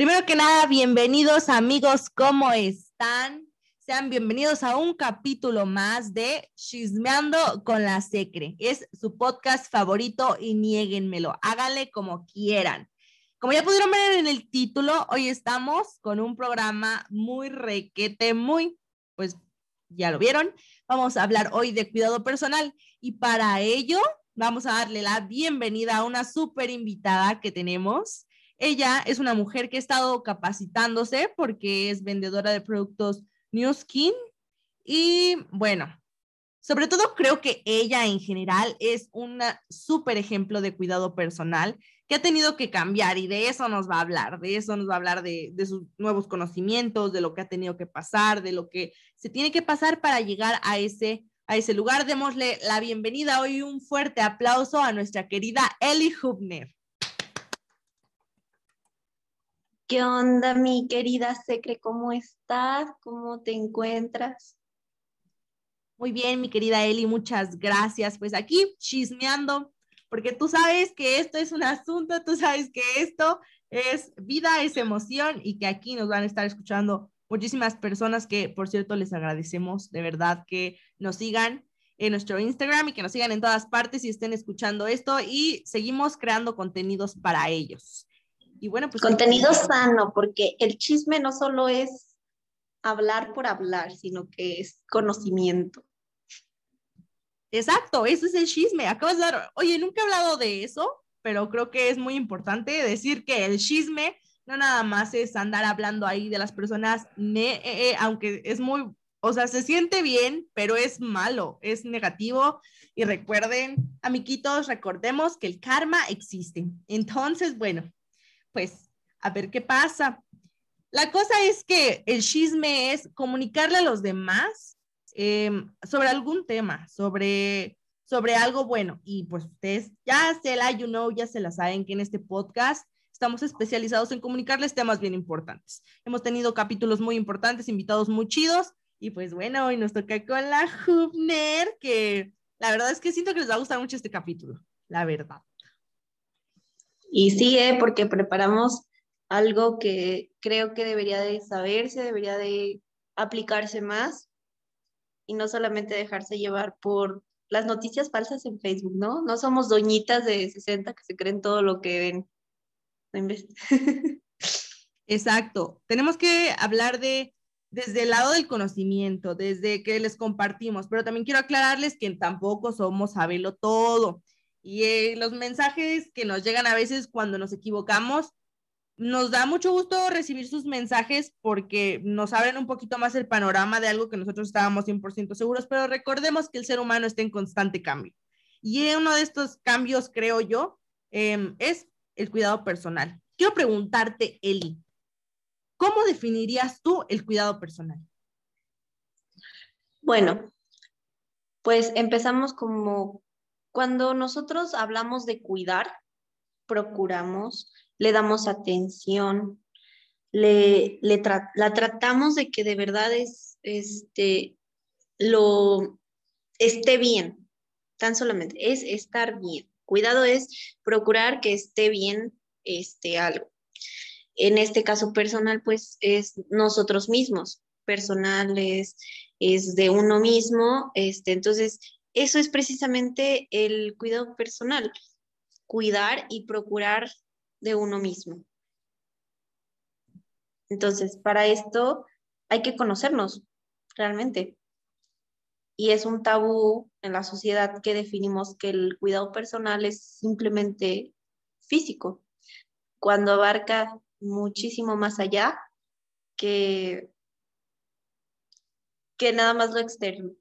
Primero que nada, bienvenidos amigos, ¿cómo están? Sean bienvenidos a un capítulo más de Chismeando con la Secre. Es su podcast favorito y niéguenmelo, háganle como quieran. Como ya pudieron ver en el título, hoy estamos con un programa muy requete, muy, pues ya lo vieron. Vamos a hablar hoy de cuidado personal y para ello vamos a darle la bienvenida a una súper invitada que tenemos. Ella es una mujer que ha estado capacitándose porque es vendedora de productos New Skin y bueno, sobre todo creo que ella en general es un súper ejemplo de cuidado personal que ha tenido que cambiar y de eso nos va a hablar, de eso nos va a hablar de, sus nuevos conocimientos, de lo que ha tenido que pasar, de lo que se tiene que pasar para llegar a ese, a ese lugar. Démosle la bienvenida hoy, un fuerte aplauso a nuestra querida Ellie Hubner. ¿Qué onda, mi querida Secre? ¿Cómo estás? ¿Cómo te encuentras? Muy bien, mi querida Eli, muchas gracias. Pues aquí chismeando porque tú sabes que esto es un asunto, tú sabes que esto es vida, es emoción y que aquí nos van a estar escuchando muchísimas personas que, por cierto, les agradecemos de verdad que nos sigan en nuestro Instagram y que nos sigan en todas partes y estén escuchando esto y seguimos creando contenidos para ellos. Y bueno, pues... Contenido sano, porque el chisme no solo es hablar por hablar, sino que es conocimiento. Exacto, eso es el chisme. Acabas de dar, oye, nunca he hablado de eso, pero creo que es muy importante decir que el chisme no nada más es andar hablando ahí de las personas, eh, eh, aunque es muy, o sea, se siente bien, pero es malo, es negativo. Y recuerden, amiguitos, recordemos que el karma existe. Entonces, bueno, pues a ver qué pasa. La cosa es que el chisme es comunicarle a los demás Em, sobre algún tema, sobre, sobre algo bueno. Y pues ustedes ya se la, you know, ya se la saben que en este podcast estamos especializados en comunicarles temas bien importantes. Hemos tenido capítulos muy importantes, invitados muy chidos. Y pues bueno, hoy nos toca con la Hubner, que la verdad es que siento que les va a gustar mucho este capítulo, la verdad. Y sí, ¿eh? porque preparamos algo que creo que debería de saberse, debería de aplicarse más y no solamente dejarse llevar por las noticias falsas en Facebook, ¿no? No somos doñitas de 60 que se creen todo lo que ven. Exacto. Tenemos que hablar de desde el lado del conocimiento, desde que les compartimos, pero también quiero aclararles que tampoco somos sabelo todo. Y eh, los mensajes que nos llegan a veces cuando nos equivocamos, nos da mucho gusto recibir sus mensajes porque nos abren un poquito más el panorama de algo que nosotros estábamos 100% seguros, pero recordemos que el ser humano está en constante cambio. Y uno de estos cambios, creo yo, em, es el cuidado personal. Quiero preguntarte, Eli, ¿cómo definirías tú el cuidado personal? Bueno, pues empezamos como cuando nosotros hablamos de cuidar, procuramos le damos atención, le, la tratamos de que de verdad es, este, lo esté bien, tan solamente, es estar bien. Cuidado es procurar que esté bien este, algo. En este caso personal, pues es nosotros mismos, personales, es de uno mismo, este, entonces eso es precisamente el cuidado personal, cuidar y procurar de uno mismo. Entonces, para esto hay que conocernos realmente. Y es un tabú en la sociedad que definimos que el cuidado personal es simplemente físico, cuando abarca muchísimo más allá que, que nada más lo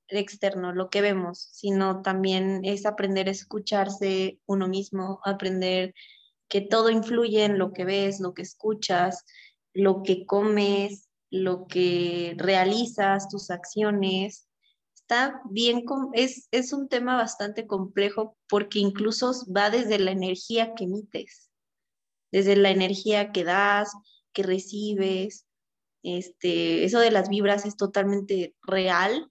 externo, lo que vemos, sino también es aprender a escucharse uno mismo, aprender que todo influye en lo que ves, lo que escuchas, lo que comes, lo que realizas, tus acciones. Está bien, es, es un tema bastante complejo porque incluso va desde la energía que emites, desde la energía que das, que recibes. Este, eso de las vibras es totalmente real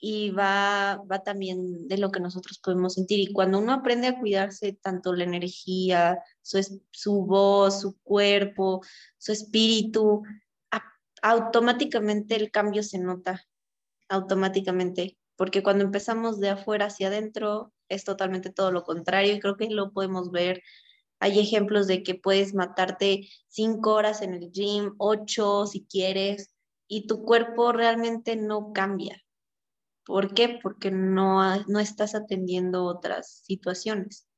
y va, va también de lo que nosotros podemos sentir. Y cuando uno aprende a cuidarse tanto la energía, su, su voz, su cuerpo, su espíritu, automáticamente el cambio se nota, automáticamente, porque cuando empezamos de afuera hacia adentro es totalmente todo lo contrario y creo que lo podemos ver. Hay ejemplos de que puedes matarte cinco horas en el gym, ocho si quieres, y tu cuerpo realmente no cambia. ¿Por qué? Porque no, no estás atendiendo otras situaciones.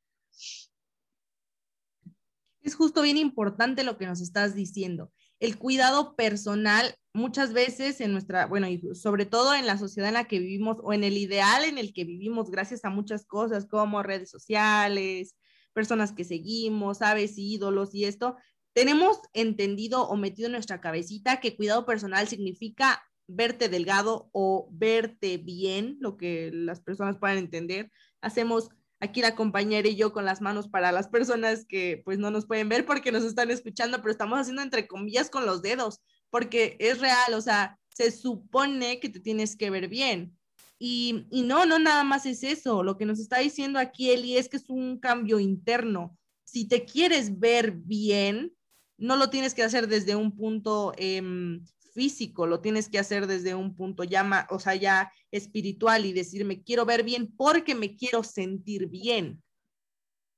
Es justo bien importante lo que nos estás diciendo. El cuidado personal muchas veces en nuestra, bueno, y sobre todo en la sociedad en la que vivimos o en el ideal en el que vivimos gracias a muchas cosas como redes sociales, personas que seguimos, aves, ídolos y esto, tenemos entendido o metido en nuestra cabecita que cuidado personal significa verte delgado o verte bien, lo que las personas puedan entender. Hacemos aquí la compañera y yo con las manos para las personas que pues no nos pueden ver porque nos están escuchando, pero estamos haciendo entre comillas con los dedos, porque es real, o sea, se supone que te tienes que ver bien. Y, y no, no nada más es eso, lo que nos está diciendo aquí Eli es que es un cambio interno. Si te quieres ver bien, no lo tienes que hacer desde un punto em, físico, lo tienes que hacer desde un punto ya, o sea, ya espiritual y decir, me quiero ver bien porque me quiero sentir bien,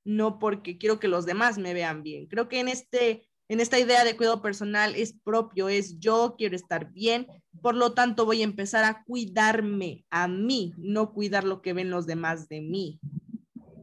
no porque quiero que los demás me vean bien. Creo que en, este, en esta idea de cuidado personal es propio, es yo quiero estar bien, por lo tanto voy a empezar a cuidarme a mí, no cuidar lo que ven los demás de mí.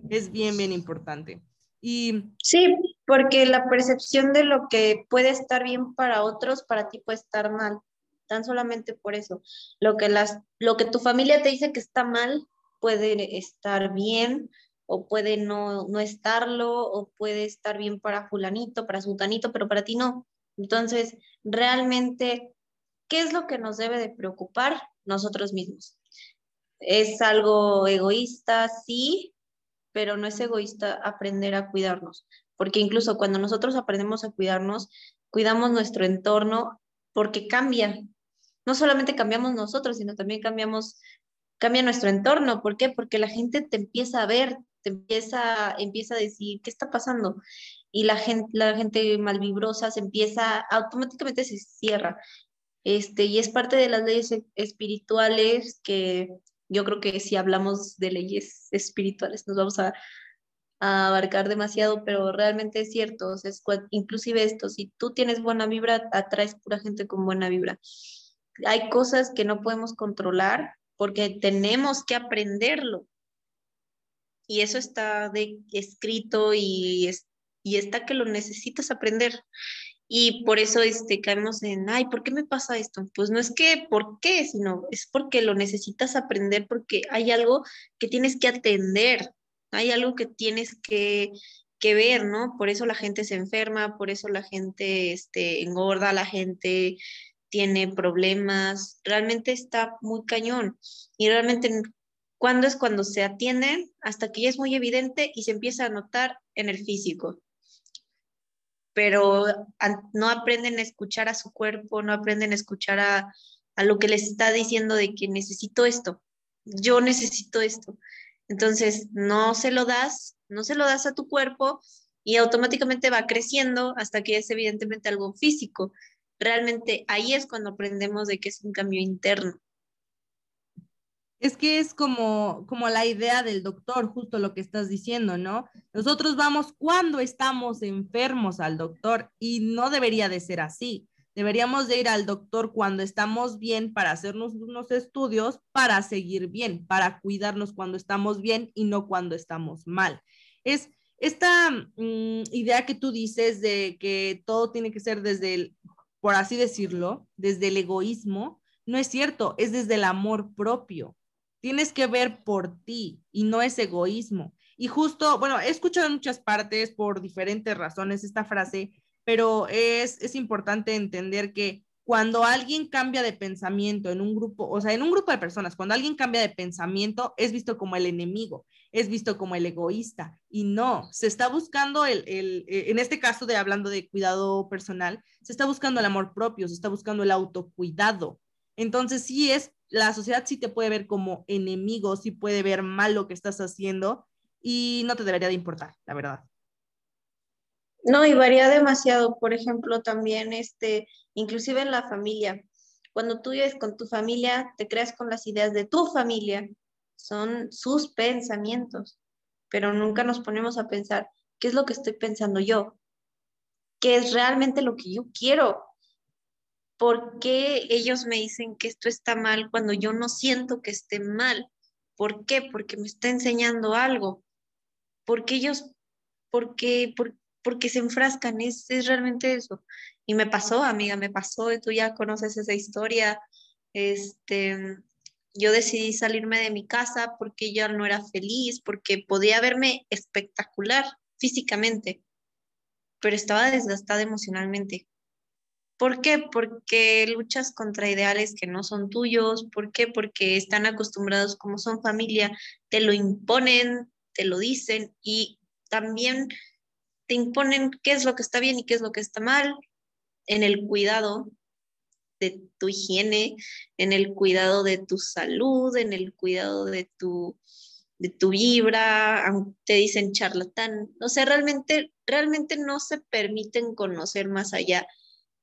Es bien, bien importante. Y sí, porque la percepción de lo que puede estar bien para otros, para ti puede estar mal, tan solamente por eso. Lo que, las, lo que tu familia te dice que está mal puede estar bien o puede no, no estarlo o puede estar bien para fulanito, para sultanito, pero para ti no. Entonces, realmente, ¿qué es lo que nos debe de preocupar nosotros mismos? ¿Es algo egoísta? Sí, pero no es egoísta aprender a cuidarnos porque incluso cuando nosotros aprendemos a cuidarnos, cuidamos nuestro entorno porque cambia. No solamente cambiamos nosotros, sino también cambiamos, cambia nuestro entorno. ¿Por qué? Porque la gente te empieza a ver, te empieza, empieza a decir, ¿qué está pasando? Y la gente, la gente malvibrosa se empieza, automáticamente se cierra. Este, y es parte de las leyes espirituales que yo creo que si hablamos de leyes espirituales nos vamos a abarcar demasiado, pero realmente es cierto, o es, inclusive esto, si tú tienes buena vibra, atraes pura gente con buena vibra. Hay cosas que no podemos controlar porque tenemos que aprenderlo. Y eso está de, escrito y, y está que lo necesitas aprender. Y por eso este, caemos en, ay, ¿por qué me pasa esto? Pues no es que por qué, sino es porque lo necesitas aprender, porque hay algo que tienes que atender, hay algo que tienes que, ver, ¿no? Por eso la gente se enferma, por eso la gente este, engorda, la gente tiene problemas, realmente está muy cañón. Y realmente, ¿cuándo es cuando se atienden? Hasta que ya es muy evidente y se empieza a notar en el físico. Pero no aprenden a escuchar a su cuerpo, no aprenden a escuchar a, a lo que les está diciendo de que necesito esto, yo necesito esto. Entonces, no se lo das, no se lo das a tu cuerpo y automáticamente va creciendo hasta que es evidentemente algo físico. Realmente ahí es cuando aprendemos de que es un cambio interno. Es que es como, como la idea del doctor, justo lo que estás diciendo, ¿no? Nosotros vamos cuando estamos enfermos al doctor y no debería de ser así. Deberíamos de ir al doctor cuando estamos bien para hacernos unos estudios para seguir bien, para cuidarnos cuando estamos bien y no cuando estamos mal. Es esta mm, idea que tú dices de que todo tiene que ser desde el, por así decirlo, desde el egoísmo, no es cierto, es desde el amor propio. Tienes que ver por ti y no es egoísmo. Y justo, bueno, he escuchado en muchas partes por diferentes razones esta frase pero es, es importante entender que cuando alguien cambia de pensamiento en un grupo, o sea, en un grupo de personas, cuando alguien cambia de pensamiento, es visto como el enemigo, es visto como el egoísta. Y no, se está buscando el, el, eh, en este caso de hablando de cuidado personal, se está buscando el amor propio, se está buscando el autocuidado. Entonces sí es la sociedad sí te puede ver como enemigo, sí puede ver mal lo que estás haciendo y no te debería de importar, la verdad. No, y varía demasiado. Por ejemplo, también, este, inclusive en la familia. Cuando tú vives con tu familia, te creas con las ideas de tu familia. Son sus pensamientos, pero nunca nos ponemos a pensar, ¿qué es lo que estoy pensando yo? ¿Qué es realmente lo que yo quiero? ¿Por qué ellos me dicen que esto está mal cuando yo no siento que esté mal? ¿Por qué? Porque me está enseñando algo. Porque ellos, porque, porque se enfrascan, es, es realmente eso. Y me pasó, amiga, me pasó, y tú ya conoces esa historia. Este, yo decidí salirme de mi casa porque ya no era feliz, porque podía verme espectacular físicamente, pero estaba desgastada emocionalmente. ¿Por qué? Porque luchas contra ideales que no son tuyos. ¿Por qué? Porque están acostumbrados como son familia, te lo imponen, te lo dicen y también te imponen qué es lo que está bien y qué es lo que está mal en el cuidado de tu higiene, en el cuidado de tu salud, en el cuidado de tu, de tu vibra, te dicen charlatán, o sea, realmente, realmente no se permiten conocer más allá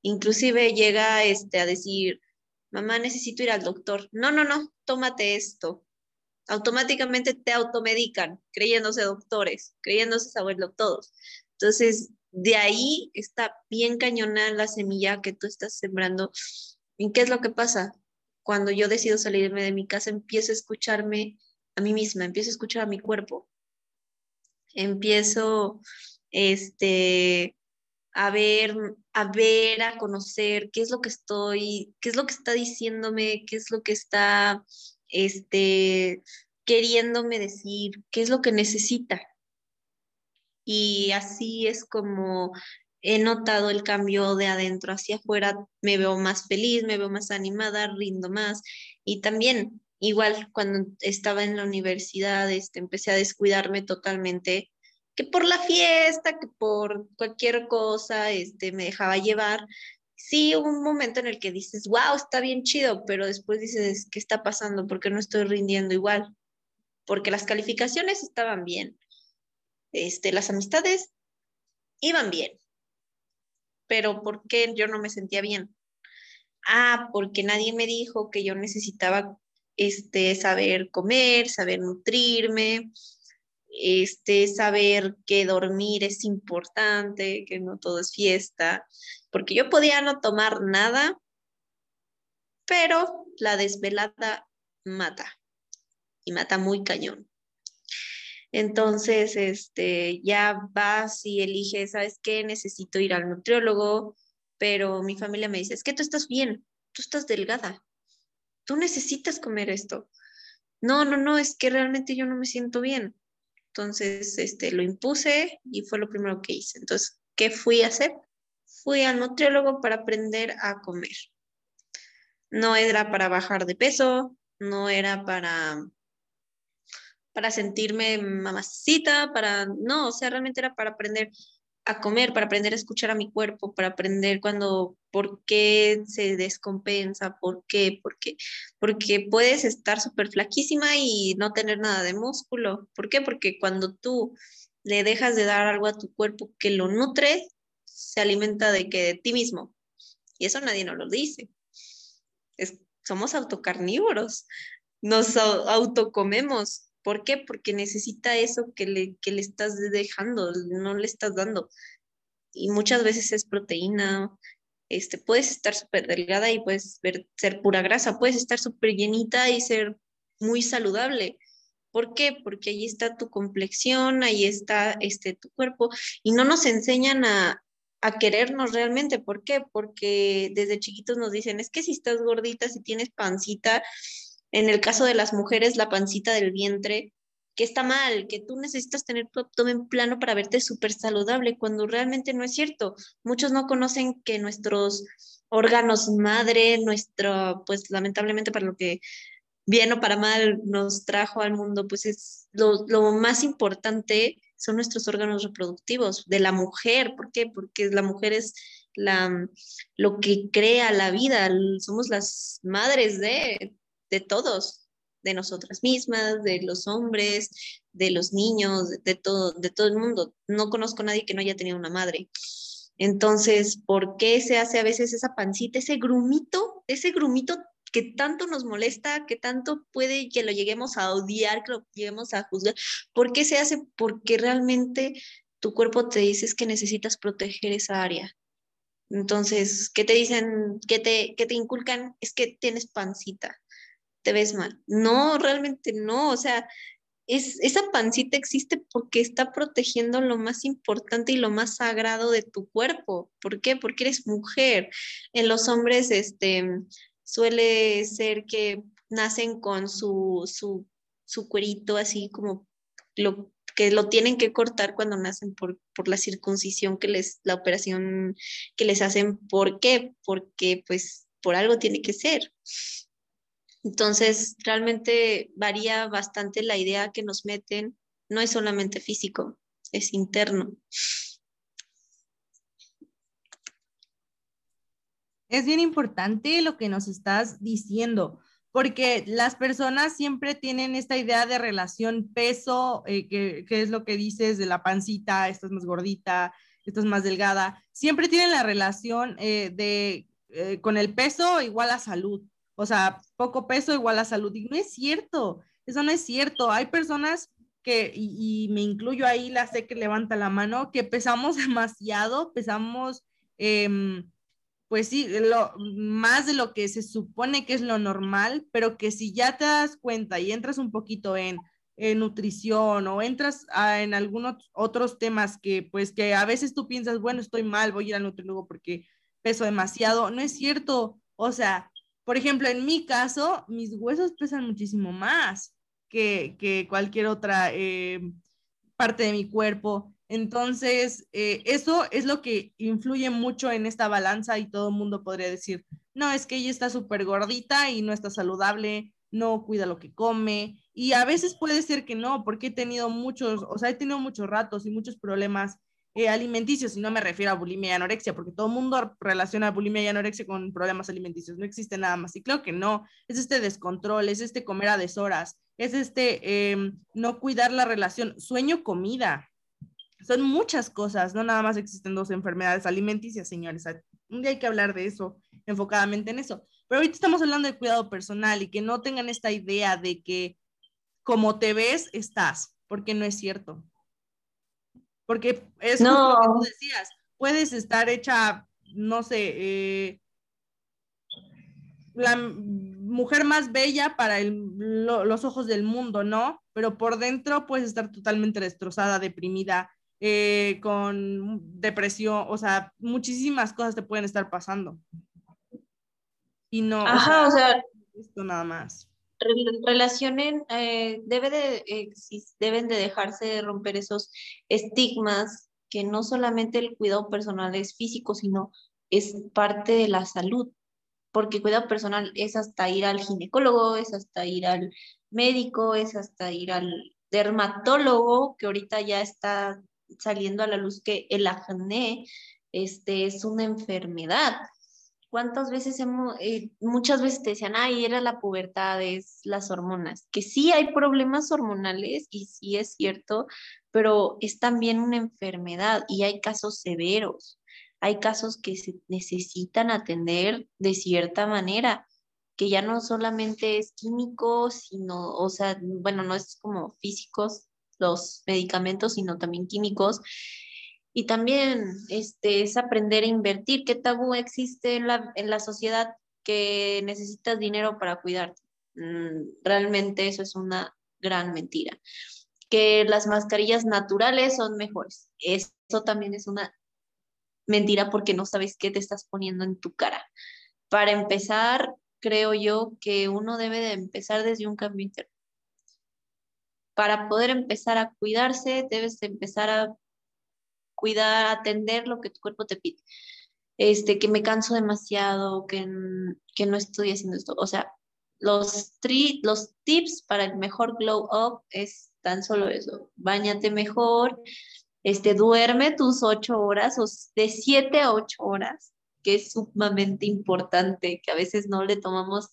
Inclusive llega este, a decir, mamá, necesito ir al doctor. No, no, no, tómate esto. Automáticamente te automedican, creyéndose doctores, creyéndose abuelo todos. Entonces, de ahí está bien cañona la semilla que tú estás sembrando. ¿En qué es lo que pasa? Cuando yo decido salirme de mi casa, empiezo a escucharme a mí misma, empiezo a escuchar a mi cuerpo. Empiezo, este, a ver, a ver, a conocer qué es lo que estoy, qué es lo que está diciéndome, qué es lo que está, este, queriéndome decir, qué es lo que necesita. Y así es como he notado el cambio de adentro hacia afuera, me veo más feliz, me veo más animada, rindo más. Y también, igual, cuando estaba en la universidad, este, empecé a descuidarme totalmente que por la fiesta, que por cualquier cosa, este, me dejaba llevar. Sí, hubo un momento en el que dices, wow, está bien chido, pero después dices, ¿qué está pasando? ¿Por qué no estoy rindiendo igual? Porque las calificaciones estaban bien, este, las amistades iban bien, pero ¿por qué yo no me sentía bien? Ah, porque nadie me dijo que yo necesitaba este, saber comer, saber nutrirme, este, saber que dormir es importante, que no todo es fiesta, porque yo podía no tomar nada, pero la desvelada mata y mata muy cañón. Entonces, este, ya vas y eliges, ¿sabes qué? Necesito ir al nutriólogo, pero mi familia me dice, es que tú estás bien, tú estás delgada, tú necesitas comer esto. No, no, no, es que realmente yo no me siento bien. Entonces, este, lo impuse y fue lo primero que hice. Entonces, ¿qué fui a hacer? Fui al nutriólogo para aprender a comer. No era para bajar de peso, no era para para sentirme mamacita, para no, o sea, realmente era para aprender a comer, para aprender a escuchar a mi cuerpo, para aprender cuando, por qué se descompensa, por qué, por qué, porque puedes estar súper flaquísima y no tener nada de músculo. ¿Por qué? Porque cuando tú le dejas de dar algo a tu cuerpo que lo nutre, se alimenta de que de ti mismo. Y eso nadie nos lo dice. somos autocarnívoros, nos autocomemos. ¿Por qué? Porque necesita eso que le, que le estás dejando, no le estás dando. Y muchas veces es proteína. Este, puedes estar súper delgada y puedes ser pura grasa, puedes estar súper llenita y ser muy saludable. ¿Por qué? Porque ahí está tu complexión, ahí está este, tu cuerpo y no nos enseñan a, a querernos realmente. ¿Por qué? Porque desde chiquitos nos dicen, es que si estás gordita, si tienes pancita, en el caso de las mujeres, la pancita del vientre, que está mal, que tú necesitas tener tu abdomen plano para verte súper saludable, cuando realmente no es cierto. Muchos no conocen que nuestros órganos madre, nuestro, pues lamentablemente para lo que bien o para mal nos trajo al mundo, pues es lo, más importante son nuestros órganos reproductivos de la mujer. ¿Por qué? Porque la mujer es la, lo que crea la vida, somos las madres de, de todos, de nosotras mismas, de los hombres, de los niños, de todo, de todo el mundo. No conozco a nadie que no haya tenido una madre. Entonces, ¿por qué se hace a veces esa pancita, ese grumito, ese grumito que tanto nos molesta, que tanto puede que lo lleguemos a odiar, que lo lleguemos a juzgar? ¿Por qué se hace? Porque realmente tu cuerpo te dice que necesitas proteger esa área. Entonces, ¿qué te dicen? ¿Qué te, qué te inculcan? Es que tienes pancita, te ves mal. No, realmente no. O sea, es, esa pancita existe porque está protegiendo lo más importante y lo más sagrado de tu cuerpo. ¿Por qué? Porque eres mujer. En los hombres, este, suele ser que nacen con su, su, su cuerito así como lo que lo tienen que cortar cuando nacen por, por, la circuncisión que les, la operación que les hacen. ¿Por qué? Porque pues por algo tiene que ser. Entonces, realmente varía bastante la idea que nos meten. No es solamente físico, es interno. Es bien importante lo que nos estás diciendo, porque las personas siempre tienen esta idea de relación peso, eh, que, es lo que dices de la pancita, esta es más gordita, esta es más delgada, siempre tienen la relación eh, de, eh, con el peso igual a salud, o sea, poco peso igual a salud, no es cierto, eso no es cierto, hay personas que, y, me incluyo ahí, la sé que levanta la mano, que pesamos demasiado, pesamos... Eh, pues sí, lo, más de lo que se supone que es lo normal, pero que si ya te das cuenta y entras un poquito en, nutrición o entras en algunos otros temas que pues que a veces tú piensas, bueno, estoy mal, voy a ir al nutriólogo porque peso demasiado, no es cierto, o sea, por ejemplo, en mi caso, mis huesos pesan muchísimo más que, cualquier otra eh, parte de mi cuerpo. Entonces, eh, eso es lo que influye mucho en esta balanza y todo el mundo podría decir, no, es que ella está súper gordita y no está saludable, no cuida lo que come. Y a veces puede ser que no, porque he tenido muchos, o sea, he tenido muchos ratos y muchos problemas eh, alimenticios, y no me refiero a bulimia y anorexia, porque todo el mundo relaciona bulimia y anorexia con problemas alimenticios, no existe nada más. Y creo que no, es este descontrol, es este comer a deshoras, es este em, no cuidar la relación, sueño comida, son muchas cosas, no nada más existen dos enfermedades alimenticias, señores. Un día hay que hablar de eso, enfocadamente en eso. Pero ahorita estamos hablando de cuidado personal y que no tengan esta idea de que como te ves, estás, porque no es cierto. Porque es lo que tú decías, puedes estar hecha, no sé, eh, la mujer más bella para los ojos del mundo, ¿no? Pero por dentro puedes estar totalmente destrozada, deprimida, eh, con depresión, o sea, muchísimas cosas te pueden estar pasando. Y no, Ajá, o sea, esto nada más. Relacionen, eh, debe de, deben de dejarse de romper esos estigmas que no solamente el cuidado personal es físico, sino es parte de la salud, porque cuidado personal es hasta ir al ginecólogo, es hasta ir al médico, es hasta ir al dermatólogo, que ahorita ya está saliendo a la luz que el acné este, es una enfermedad. ¿Cuántas veces hemos, eh, muchas veces te decían, ay, era la pubertad, es las hormonas? Que sí hay problemas hormonales y sí es cierto, pero es también una enfermedad y hay casos severos. Hay casos que se necesitan atender de cierta manera, que ya no solamente es químico, sino, o sea, bueno, no es como físicos, los medicamentos, sino también químicos. Y también este, es aprender a invertir. ¿Qué tabú existe en la, en la sociedad que necesitas dinero para cuidarte? Mm, realmente eso es una gran mentira. Que las mascarillas naturales son mejores. Eso también es una mentira porque no sabes qué te estás poniendo en tu cara. Para empezar, creo yo que uno debe de empezar desde un cambio interno para poder empezar a cuidarse, debes empezar a cuidar, atender lo que tu cuerpo te pide. Este, que me canso demasiado, que, que no estoy haciendo esto. O sea, los, tri, los tips para el mejor glow up es tan solo eso. Báñate mejor, este, duerme tus ocho horas o de siete a ocho horas, que es sumamente importante, que a veces no le tomamos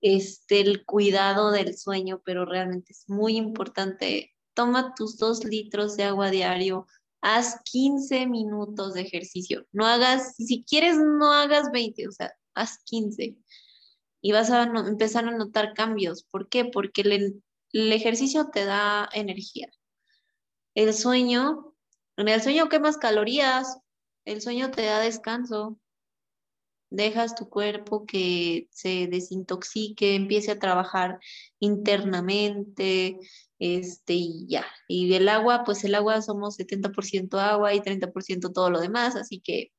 este, el cuidado del sueño, pero realmente es muy importante. Toma tus dos litros de agua diario, haz 15 minutos de ejercicio. No hagas, si quieres, no hagas 20, o sea, haz 15. Y vas a empezar a notar cambios. ¿Por qué? Porque el, el ejercicio te da energía. El sueño, en el sueño quemas calorías, el sueño te da descanso, dejas tu cuerpo que se desintoxique, empiece a trabajar internamente, este, y ya. Y el agua, pues el agua somos 70% agua y 30% todo lo demás, así que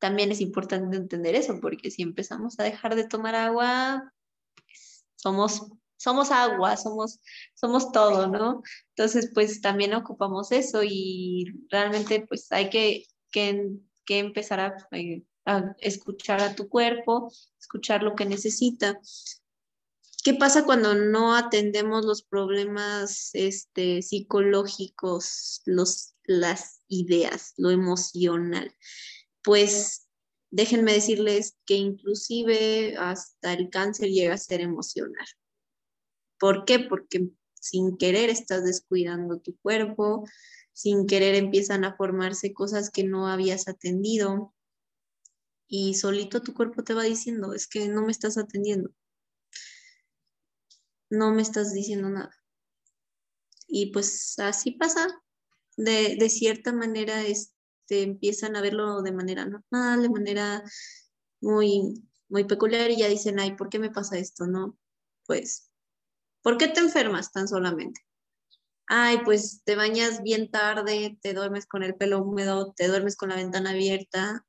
también es importante entender eso, porque si empezamos a dejar de tomar agua, pues, somos somos agua, somos, somos todo, ¿no? Entonces, pues también ocupamos eso y realmente pues hay que, que, que empezar eh, a, escuchar a tu cuerpo, escuchar lo que necesita. ¿Qué pasa cuando no atendemos los problemas este, psicológicos, los, las ideas, lo emocional? Pues déjenme decirles que inclusive hasta el cáncer llega a ser emocional. ¿Por qué? Porque sin querer estás descuidando tu cuerpo, sin querer empiezan a formarse cosas que no habías atendido y solito tu cuerpo te va diciendo, es que no me estás atendiendo, no me estás diciendo nada. Y pues así pasa, de, de cierta manera este, empiezan a verlo de manera normal, de manera muy, muy peculiar y ya dicen, ay, ¿por qué me pasa esto? No, pues ¿Por qué te enfermas tan solamente? Ay, pues te bañas bien tarde, te duermes con el pelo húmedo, te duermes con la ventana abierta,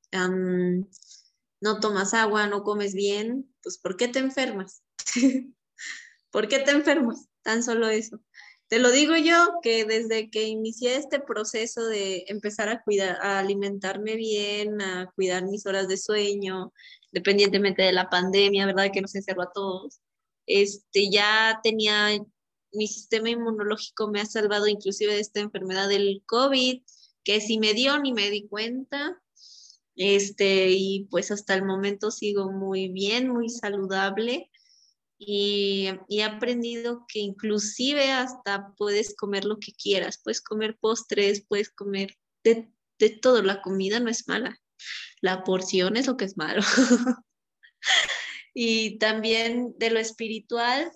no tomas agua, no comes bien, pues ¿por qué te enfermas? ¿Por qué te enfermas? Tan solo eso. Te lo digo yo que desde que inicié este proceso de empezar a cuidar, a alimentarme bien, a cuidar mis horas de sueño, independientemente de la pandemia, ¿verdad? Que nos encerró a todos este, ya tenía, mi sistema inmunológico me ha salvado inclusive de esta enfermedad del COVID, que si me dio ni me di cuenta. Este, y pues hasta el momento sigo muy bien, muy saludable. Y, he aprendido que inclusive hasta puedes comer lo que quieras, puedes comer postres, puedes comer de, de todo, la comida no es mala, la porción es lo que es malo. Y también de lo espiritual,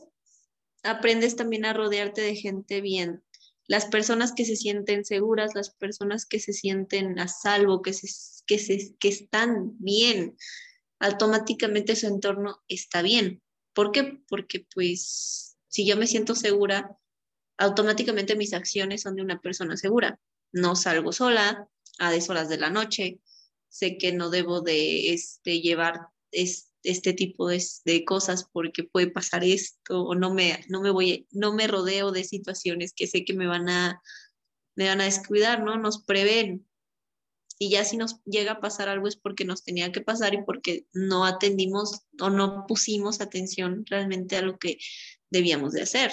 aprendes también a rodearte de gente bien. Las personas que se sienten seguras, las personas que se sienten a salvo, que, se, que, se, que están bien, automáticamente su entorno está bien. ¿Por qué? Porque pues si yo me siento segura, automáticamente mis acciones son de una persona segura. No salgo sola a deshoras de la noche, sé que no debo de este, llevar este, este tipo de, de, cosas porque puede pasar esto o no me, no me voy, no me rodeo de situaciones que sé que me van a, me van a descuidar, ¿no? Nos prevén. Y ya si nos llega a pasar algo es porque nos tenía que pasar y porque no atendimos o no pusimos atención realmente a lo que debíamos de hacer.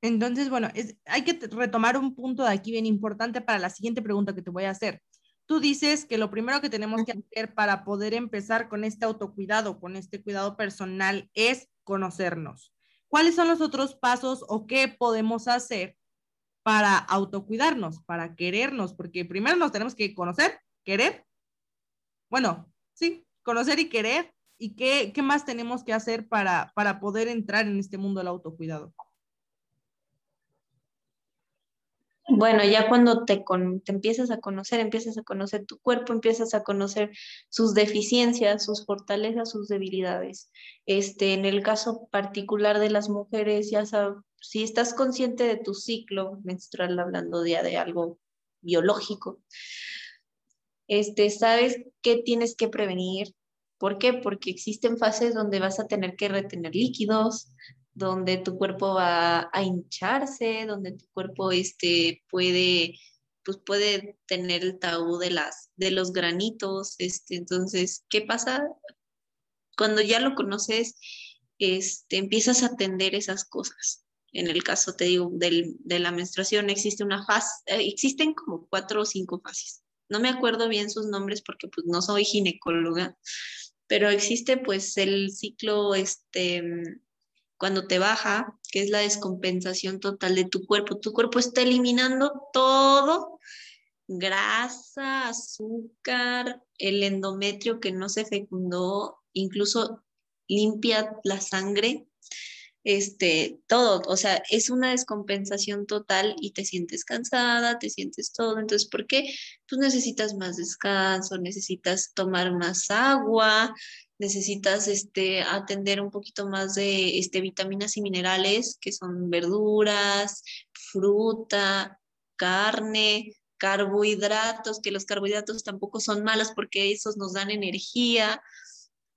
Entonces, bueno, es, hay que retomar un punto de aquí bien importante para la siguiente pregunta que te voy a hacer. Tú dices que lo primero que tenemos que hacer para poder empezar con este autocuidado, con este cuidado personal, es conocernos. ¿Cuáles son los otros pasos o qué podemos hacer para autocuidarnos, para querernos? Porque primero nos tenemos que conocer, querer. Bueno, sí, conocer y querer. ¿Y qué, qué más tenemos que hacer para, para poder entrar en este mundo del autocuidado? Bueno, ya cuando te, te empiezas a conocer, empiezas a conocer tu cuerpo, empiezas a conocer sus deficiencias, sus fortalezas, sus debilidades. Este, en el caso particular de las mujeres, ya sabes, si estás consciente de tu ciclo menstrual, hablando de algo biológico, este, sabes qué tienes que prevenir. ¿Por qué? Porque existen fases donde vas a tener que retener líquidos, donde tu cuerpo va a hincharse, donde tu cuerpo este, puede, pues puede tener el tabú de, las, de los granitos. Este, entonces, ¿qué pasa? Cuando ya lo conoces, este, empiezas a atender esas cosas. En el caso, te digo, del, de la menstruación, existe una fase, eh, existen como cuatro o cinco fases. No me acuerdo bien sus nombres porque pues no soy ginecóloga, pero existe pues el ciclo, este, cuando te baja, que es la descompensación total de tu cuerpo. Tu cuerpo está eliminando todo, grasa, azúcar, el endometrio que no se fecundó, incluso limpia la sangre este, todo, o sea, es una descompensación total y te sientes cansada, te sientes todo, entonces, ¿por qué? Pues necesitas más descanso, necesitas tomar más agua, necesitas este, atender un poquito más de este, vitaminas y minerales, que son verduras, fruta, carne, carbohidratos, que los carbohidratos tampoco son malos porque esos nos dan energía,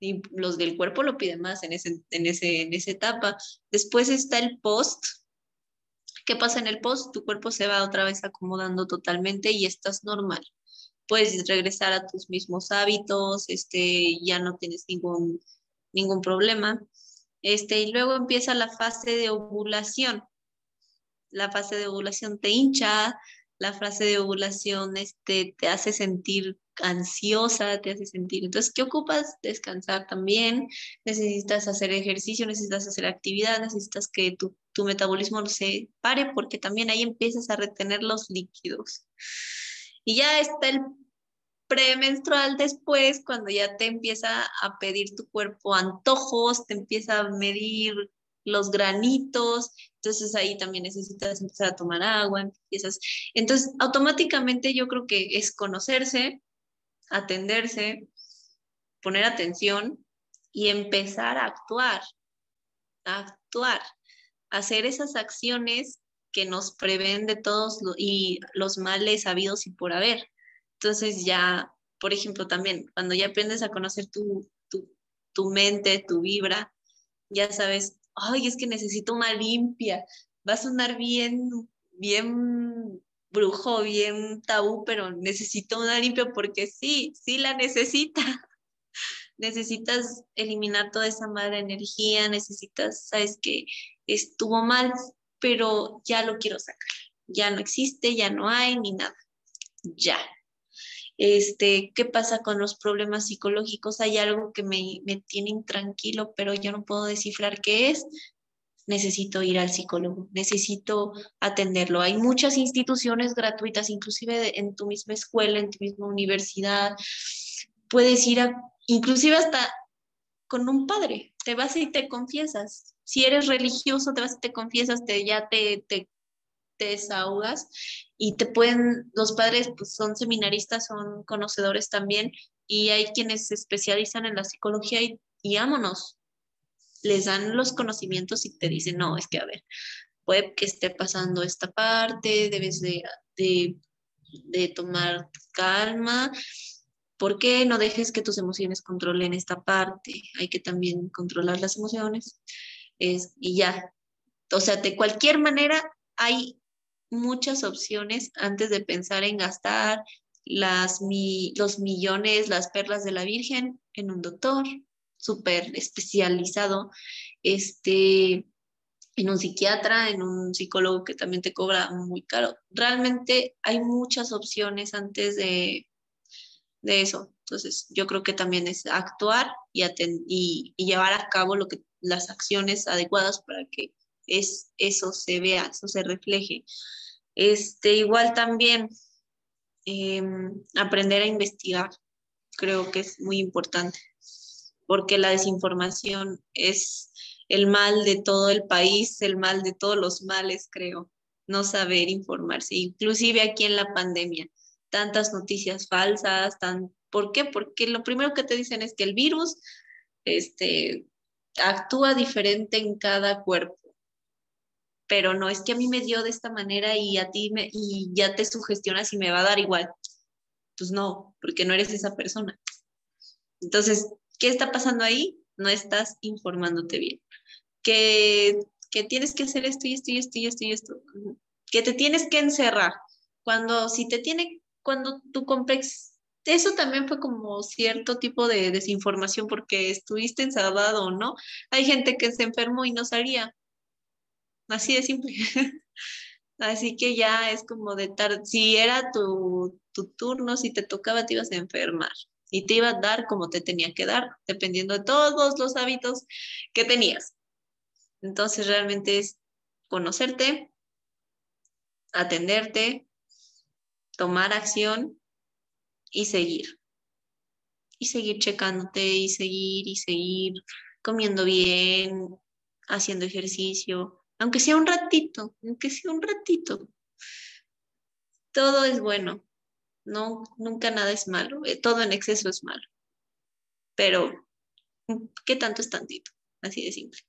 y los del cuerpo lo piden más en, ese, en, ese, en esa etapa. Después está el post. ¿Qué pasa en el post? Tu cuerpo se va otra vez acomodando totalmente y estás normal. Puedes regresar a tus mismos hábitos, este, ya no tienes ningún, ningún problema. Este, y luego empieza la fase de ovulación. La fase de ovulación te hincha, la fase de ovulación este, te hace sentir ansiosa, te hace sentir. Entonces, ¿qué ocupas? Descansar también, necesitas hacer ejercicio, necesitas hacer actividad, necesitas que tu, tu metabolismo no se pare porque también ahí empiezas a retener los líquidos. Y ya está el premenstrual después, cuando ya te empieza a pedir tu cuerpo antojos, te empieza a medir los granitos, entonces ahí también necesitas empezar a tomar agua, empiezas. Entonces, automáticamente yo creo que es conocerse, atenderse, poner atención y empezar a actuar, a actuar, hacer esas acciones que nos prevén de todos y los males habidos y por haber. Entonces ya, por ejemplo, también cuando ya aprendes a conocer tu, tu, tu mente, tu vibra, ya sabes, ay, es que necesito una limpia, va a sonar bien, bien brujo, bien tabú, pero necesito una limpia porque sí, sí la necesita. necesitas eliminar toda esa mala energía, necesitas, sabes que estuvo mal, pero ya lo quiero sacar. Ya no existe, ya no hay ni nada. Ya. Este, ¿qué pasa con los problemas psicológicos? Hay algo que me, me tiene intranquilo, pero yo no puedo descifrar qué es necesito ir al psicólogo, necesito atenderlo. Hay muchas instituciones gratuitas, inclusive en tu misma escuela, en tu misma universidad. Puedes ir a, inclusive hasta con un padre, te vas y te confiesas. Si eres religioso, te vas y te confiesas, te, ya te, te, te desahogas y te pueden, los padres pues, son seminaristas, son conocedores también y hay quienes se especializan en la psicología y, y ámonos, les dan los conocimientos y te dicen, no, es que a ver, puede que esté pasando esta parte, debes de, de, tomar calma. ¿Por qué no dejes que tus emociones controlen esta parte? Hay que también controlar las emociones. Es, y ya. O sea, de cualquier manera, hay muchas opciones antes de pensar en gastar las, los millones, las perlas de la Virgen en un doctor, súper especializado, este, en un psiquiatra, en un psicólogo que también te cobra muy caro. Realmente hay muchas opciones antes de, de eso. Entonces, yo creo que también es actuar y, y, llevar a cabo lo que, las acciones adecuadas para que es, eso se vea, eso se refleje. Este, igual también em, aprender a investigar, creo que es muy importante porque la desinformación es el mal de todo el país, el mal de todos los males, creo, no saber informarse, inclusive aquí en la pandemia, tantas noticias falsas, tan, ¿por qué? Porque lo primero que te dicen es que el virus este, actúa diferente en cada cuerpo, pero no es que a mí me dio de esta manera y a ti me, y ya te sugestionas y me va a dar igual. Pues no, porque no eres esa persona. Entonces, ¿Qué está pasando ahí? No estás informándote bien. Que, que tienes que hacer esto y esto y esto y esto y esto. Que te tienes que encerrar. Cuando si te tiene, cuando tu complex, eso también fue como cierto tipo de desinformación porque estuviste encerrado no. Hay gente que se enfermó y no salía. Así de simple. Así que ya es como de tarde, si era tu, tu turno, si te tocaba, te ibas a enfermar y te iba a dar como te tenía que dar, dependiendo de todos los hábitos que tenías. Entonces realmente es conocerte, atenderte, tomar acción y seguir. Y seguir checándote y seguir y seguir comiendo bien, haciendo ejercicio, aunque sea un ratito, aunque sea un ratito. Todo es bueno, no, nunca nada es malo, eh, todo en exceso es malo. Pero, ¿qué tanto es tantito? Así de simple.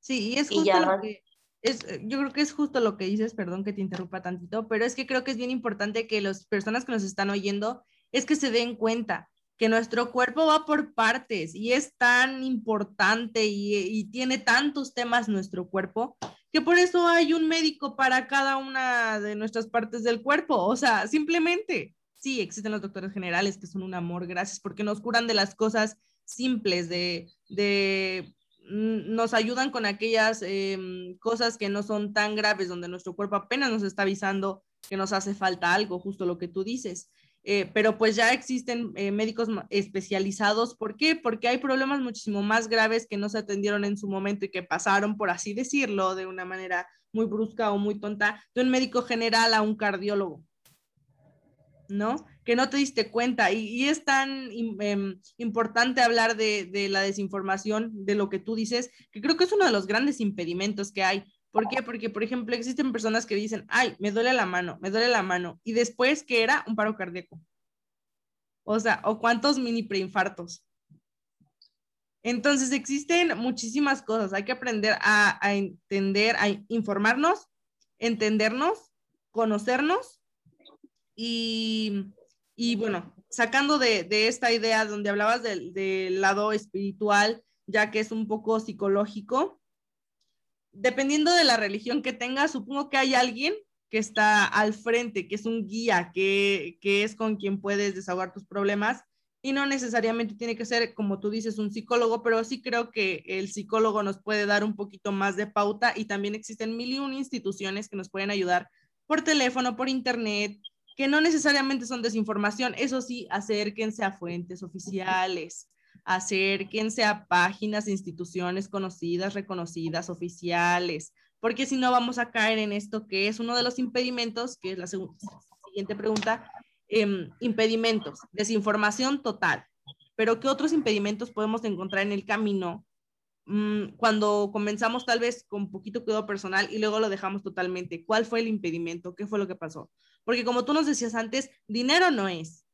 Sí, y es justo lo que, es, eh, yo creo que es justo lo que dices, perdón que te interrumpa tantito, pero es que creo que es bien importante que las personas que nos están oyendo es que se den cuenta que nuestro cuerpo va por partes y es tan importante y, tiene tantos temas nuestro cuerpo que por eso hay un médico para cada una de nuestras partes del cuerpo. O sea, simplemente, sí, existen los doctores generales que son un amor, gracias, porque nos curan de las cosas simples, de, de mm, nos ayudan con aquellas em, cosas que no son tan graves, donde nuestro cuerpo apenas nos está avisando que nos hace falta algo, justo lo que tú dices. Eh, pero pues ya existen eh, médicos especializados. ¿Por qué? Porque hay problemas muchísimo más graves que no se atendieron en su momento y que pasaron, por así decirlo, de una manera muy brusca o muy tonta, de un médico general a un cardiólogo. ¿No? Que no te diste cuenta. Y, es tan em, importante hablar de, de la desinformación, de lo que tú dices, que creo que es uno de los grandes impedimentos que hay ¿Por qué? Porque, por ejemplo, existen personas que dicen, ay, me duele la mano, me duele la mano. Y después, ¿qué era? Un paro cardíaco. O sea, o cuántos mini preinfartos. Entonces, existen muchísimas cosas. Hay que aprender a, entender, a informarnos, entendernos, conocernos y, bueno, sacando de, esta idea donde hablabas del lado espiritual, ya que es un poco psicológico, dependiendo de la religión que tengas, supongo que hay alguien que está al frente, que es un guía, que, es con quien puedes desahogar tus problemas. Y no necesariamente tiene que ser, como tú dices, un psicólogo, pero sí creo que el psicólogo nos puede dar un poquito más de pauta. Y también existen mil y un instituciones que nos pueden ayudar por teléfono, por internet, que no necesariamente son desinformación, eso sí, acérquense a fuentes oficiales, acérquense a páginas, instituciones conocidas, reconocidas, oficiales, porque si no vamos a caer en esto que es uno de los impedimentos, que es la siguiente pregunta, em, impedimentos, desinformación total. Pero ¿qué otros impedimentos podemos encontrar en el camino mm, cuando comenzamos tal vez con poquito cuidado personal y luego lo dejamos totalmente? ¿Cuál fue el impedimento? ¿Qué fue lo que pasó? Porque como tú nos decías antes, dinero no es,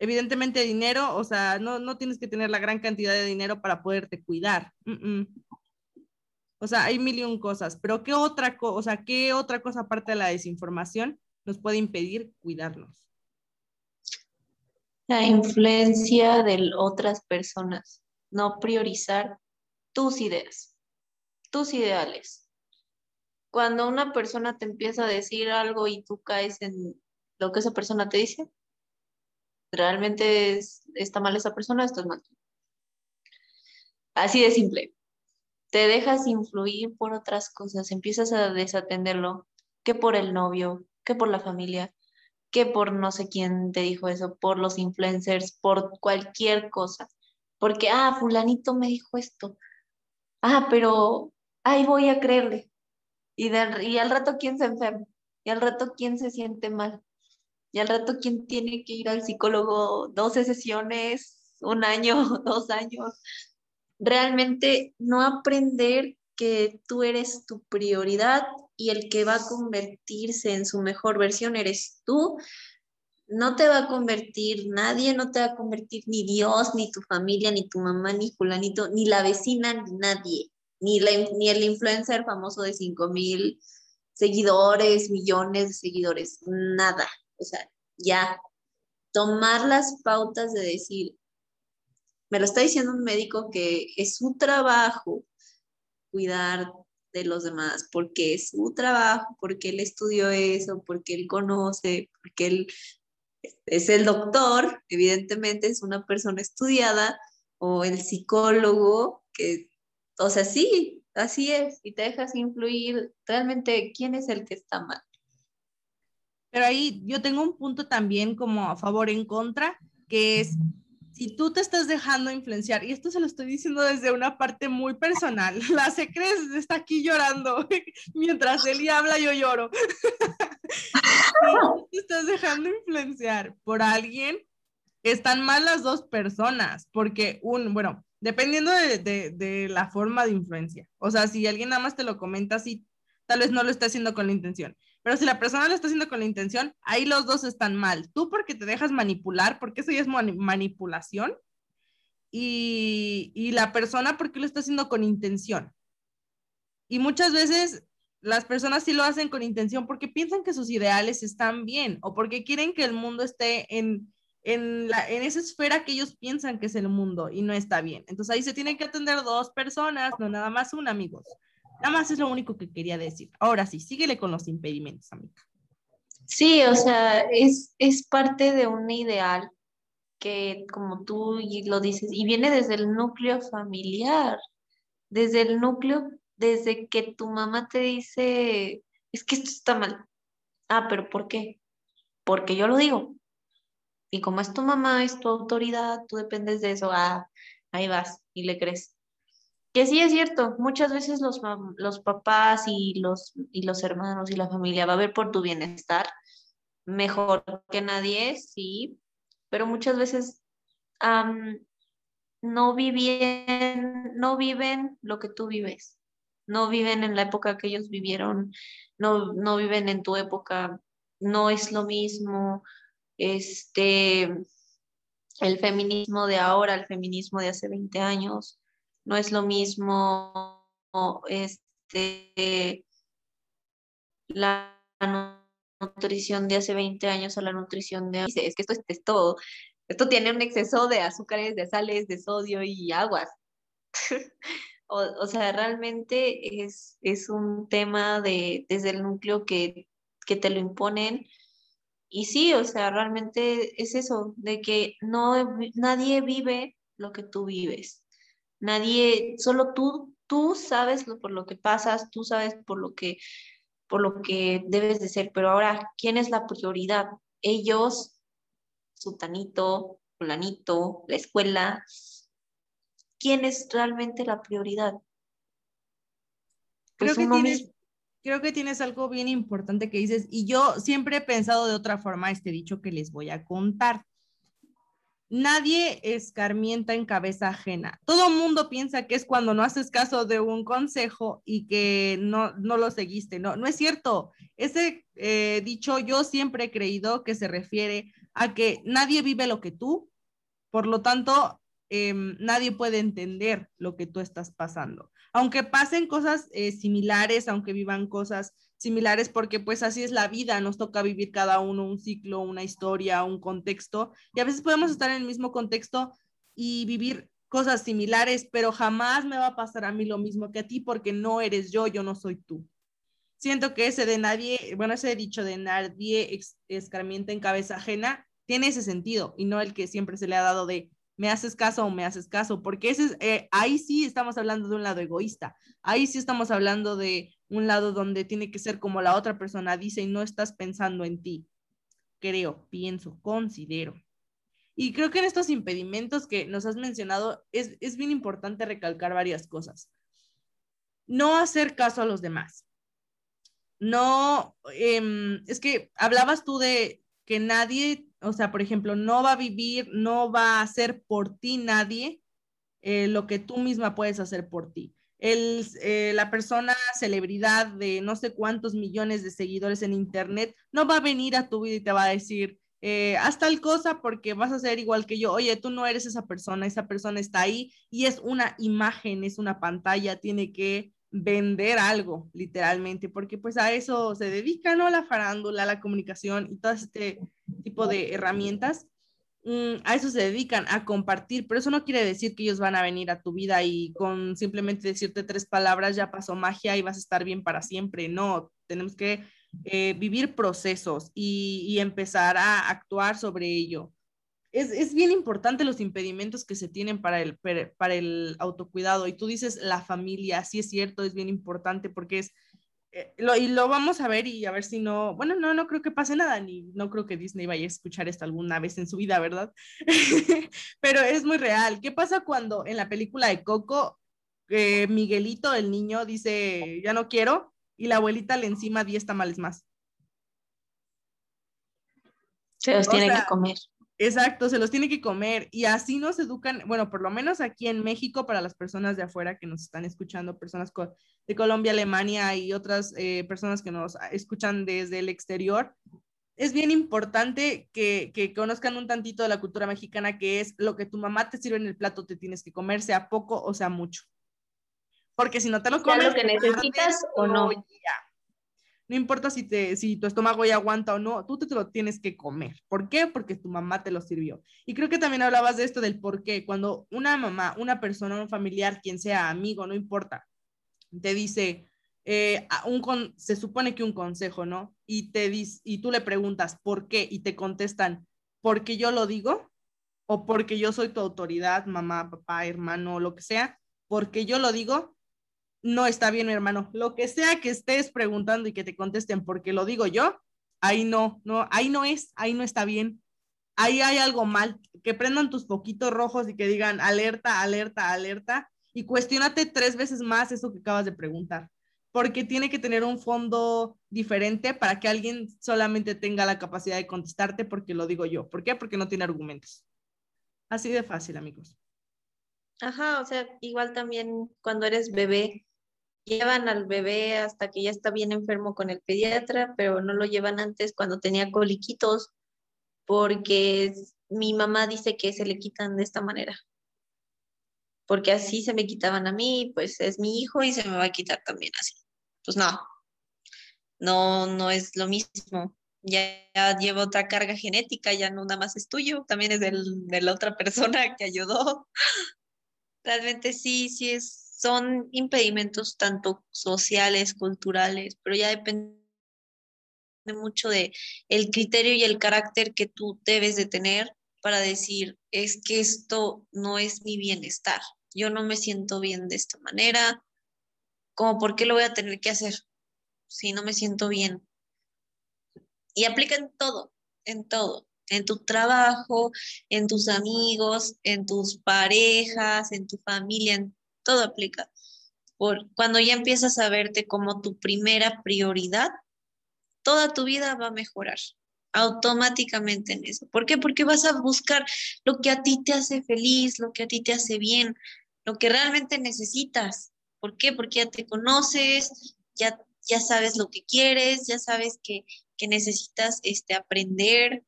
evidentemente dinero, o sea, no, no tienes que tener la gran cantidad de dinero para poderte cuidar. O sea, hay mil y un cosas, pero ¿qué otra, cosa, o sea, ¿qué otra cosa aparte de la desinformación nos puede impedir cuidarnos? La influencia de otras personas, no priorizar tus ideas, tus ideales. Cuando una persona te empieza a decir algo y tú caes en lo que esa persona te dice, realmente está mal esa persona, esto es mal. Así de simple. Te dejas influir por otras cosas, empiezas a desatenderlo, que por el novio, que por la familia, que por no sé quién te dijo eso, por los influencers, por cualquier cosa. Porque, ah, fulanito me dijo esto. Ah, pero, ahí voy a creerle. Y, y al rato, ¿quién se enferma? Y al rato, ¿quién se siente mal? Y al rato, ¿quién tiene que ir al psicólogo? 12 sesiones, un año, dos años. Realmente no aprender que tú eres tu prioridad y el que va a convertirse en su mejor versión eres tú. No te va a convertir nadie, no te va a convertir ni Dios, ni tu familia, ni tu mamá, ni fulanito, ni la vecina, ni nadie, ni, ni el influencer famoso de 5 mil seguidores, millones de seguidores, nada. O sea, ya tomar las pautas de decir, me lo está diciendo un médico que es su trabajo cuidar de los demás, porque es su trabajo, porque él estudió eso, porque él conoce, porque él es el doctor, evidentemente es una persona estudiada, o el psicólogo, que, o sea, sí, así es, y te dejas influir realmente quién es el que está mal. Pero ahí yo tengo un punto también como a favor en contra, que es si tú te estás dejando influenciar, y esto se lo estoy diciendo desde una parte muy personal, la Secres está aquí llorando, mientras Eli habla yo lloro. si te estás dejando influenciar por alguien, están mal las dos personas, porque un, bueno, dependiendo de, de, de, la forma de influencia, o sea, si alguien nada más te lo comenta así, tal vez no lo está haciendo con la intención, pero si la persona lo está haciendo con la intención, ahí los dos están mal. Tú porque te dejas manipular, porque eso ya es manipulación, y, y la persona porque lo está haciendo con intención. Y muchas veces las personas sí lo hacen con intención porque piensan que sus ideales están bien o porque quieren que el mundo esté en, en, la, en esa esfera que ellos piensan que es el mundo y no está bien. Entonces ahí se tienen que atender dos personas, no nada más una, amigos. Nada más es lo único que quería decir. Ahora sí, síguele con los impedimentos, amiga. Sí, o sea, es, es parte de un ideal que, como tú lo dices, y viene desde el núcleo familiar, desde el núcleo, desde que tu mamá te dice, es que esto está mal. Ah, pero ¿por qué? Porque yo lo digo. Y como es tu mamá, es tu autoridad, tú dependes de eso, ah, ahí vas y le crees. Que sí es cierto, muchas veces los, los papás y los, y los hermanos y la familia va a ver por tu bienestar mejor que nadie, sí, pero muchas veces no, viven, no viven lo que tú vives, no viven en la época que ellos vivieron, no, no viven en tu época, no es lo mismo, este, el feminismo de ahora, el feminismo de hace 20 años, no es lo mismo este, la nutrición de hace 20 años a la nutrición de... Es que esto es todo. Esto tiene un exceso de azúcares, de sales, de sodio y aguas. o, o, sea, realmente es, es un tema de, desde el núcleo que, que te lo imponen. Y sí, o sea, realmente es eso, de que no, nadie vive lo que tú vives. Nadie, solo tú, tú sabes lo, por lo que pasas, tú sabes por lo que, por lo que debes de ser, pero ahora, ¿quién es la prioridad? Ellos, Sutanito, Fulanito, la escuela. ¿Quién es realmente la prioridad? Pues creo, que tienes, creo que tienes algo bien importante que dices, y yo siempre he pensado de otra forma este dicho que les voy a contar nadie escarmienta en cabeza ajena. Todo mundo piensa que es cuando no haces caso de un consejo y que no, no lo seguiste. No, no es cierto. Ese eh, dicho yo siempre he creído que se refiere a que nadie vive lo que tú, por lo tanto, em, nadie puede entender lo que tú estás pasando. Aunque pasen cosas eh, similares, aunque vivan cosas similares porque pues así es la vida, nos toca vivir cada uno un ciclo, una historia, un contexto y a veces podemos estar en el mismo contexto y vivir cosas similares, pero jamás me va a pasar a mí lo mismo que a ti porque no eres yo, yo no soy tú. Siento que ese de nadie, bueno, ese dicho de nadie escarmienta en cabeza ajena tiene ese sentido y no el que siempre se le ha dado de me haces caso o me haces caso, porque ese eh, ahí sí estamos hablando de un lado egoísta, ahí sí estamos hablando de un lado donde tiene que ser como la otra persona dice y no estás pensando en ti. Creo, pienso, considero. Y creo que en estos impedimentos que nos has mencionado es, es bien importante recalcar varias cosas. No hacer caso a los demás. No, eh, es que hablabas tú de que nadie, o sea, por ejemplo, no va a vivir, no va a hacer por ti nadie eh, lo que tú misma puedes hacer por ti el, eh, la persona celebridad de no sé cuántos millones de seguidores en Internet no va a venir a tu vida y te va a decir, eh, haz tal cosa porque vas a ser igual que yo. Oye, tú no eres esa persona, esa persona está ahí y es una imagen, es una pantalla, tiene que vender algo, literalmente, porque pues a eso se dedica, ¿no? La farándula, la comunicación y todo este tipo de herramientas. Mm, a eso se dedican, a compartir, pero eso no quiere decir que ellos van a venir a tu vida y con simplemente decirte tres palabras ya pasó magia y vas a estar bien para siempre. No, tenemos que eh, vivir procesos y, empezar a actuar sobre ello. Es, bien importante los impedimentos que se tienen para el, para el autocuidado. Y tú dices la familia, sí es cierto, es bien importante porque es eh, y lo vamos a ver y a ver si no, bueno, no, no creo que pase nada, ni no creo que Disney vaya a escuchar esto alguna vez en su vida, ¿verdad? Pero es muy real. ¿Qué pasa cuando en la película de Coco, eh, Miguelito, el niño, dice, ya no quiero, y la abuelita le encima 10 tamales más? Se los tiene que comer. Exacto, se los tiene que comer y así nos educan, bueno, por lo menos aquí en México, para las personas de afuera que nos están escuchando, personas de Colombia, Alemania y otras eh, personas que nos escuchan desde el exterior, es bien importante que, que, conozcan un tantito de la cultura mexicana, que es lo que tu mamá te sirve en el plato, te tienes que comer, sea poco o sea mucho. Porque si no te lo comes... lo que necesitas o no. No importa si, te, si tu estómago ya aguanta o no, tú te lo tienes que comer. ¿Por qué? Porque tu mamá te lo sirvió. Y creo que también hablabas de esto del por qué. Cuando una mamá, una persona, un familiar, quien sea amigo, no importa, te dice, eh, un se supone que un consejo, ¿no? Y, te y tú le preguntas, ¿por qué? Y te contestan, ¿porque yo lo digo? ¿O porque yo soy tu autoridad, mamá, papá, hermano, lo que sea? Porque yo lo digo, no está bien, mi hermano. Lo que sea que estés preguntando y que te contesten porque lo digo yo, ahí no, no, ahí no es, ahí no está bien. Ahí hay algo mal. Que prendan tus poquitos rojos y que digan alerta, alerta, alerta y cuestionate tres veces más eso que acabas de preguntar, porque tiene que tener un fondo diferente para que alguien solamente tenga la capacidad de contestarte porque lo digo yo. ¿Por qué? Porque no tiene argumentos. Así de fácil, amigos. Ajá, o sea, igual también cuando eres bebé, llevan al bebé hasta que ya está bien enfermo con el pediatra, pero no lo llevan antes cuando tenía coliquitos, porque mi mamá dice que se le quitan de esta manera. Porque así se me quitaban a mí, pues es mi hijo y se me va a quitar también así. Pues no, no, no es lo mismo. Ya, ya lleva otra carga genética, ya no nada más es tuyo, también es del, de la otra persona que ayudó. Realmente sí, sí es son impedimentos tanto sociales, culturales, pero ya depende mucho de el criterio y el carácter que tú debes de tener para decir, es que esto no es mi bienestar, yo no me siento bien de esta manera, como por qué lo voy a tener que hacer si no me siento bien. Y aplica en todo, en todo, en tu trabajo, en tus amigos, en tus parejas, en tu familia, en todo aplica. Por, cuando ya empiezas a verte como tu primera prioridad, toda tu vida va a mejorar automáticamente en eso. ¿Por qué? Porque vas a buscar lo que a ti te hace feliz, lo que a ti te hace bien, lo que realmente necesitas. ¿Por qué? Porque ya te conoces, ya, ya sabes lo que quieres, ya sabes que, que necesitas este, aprender,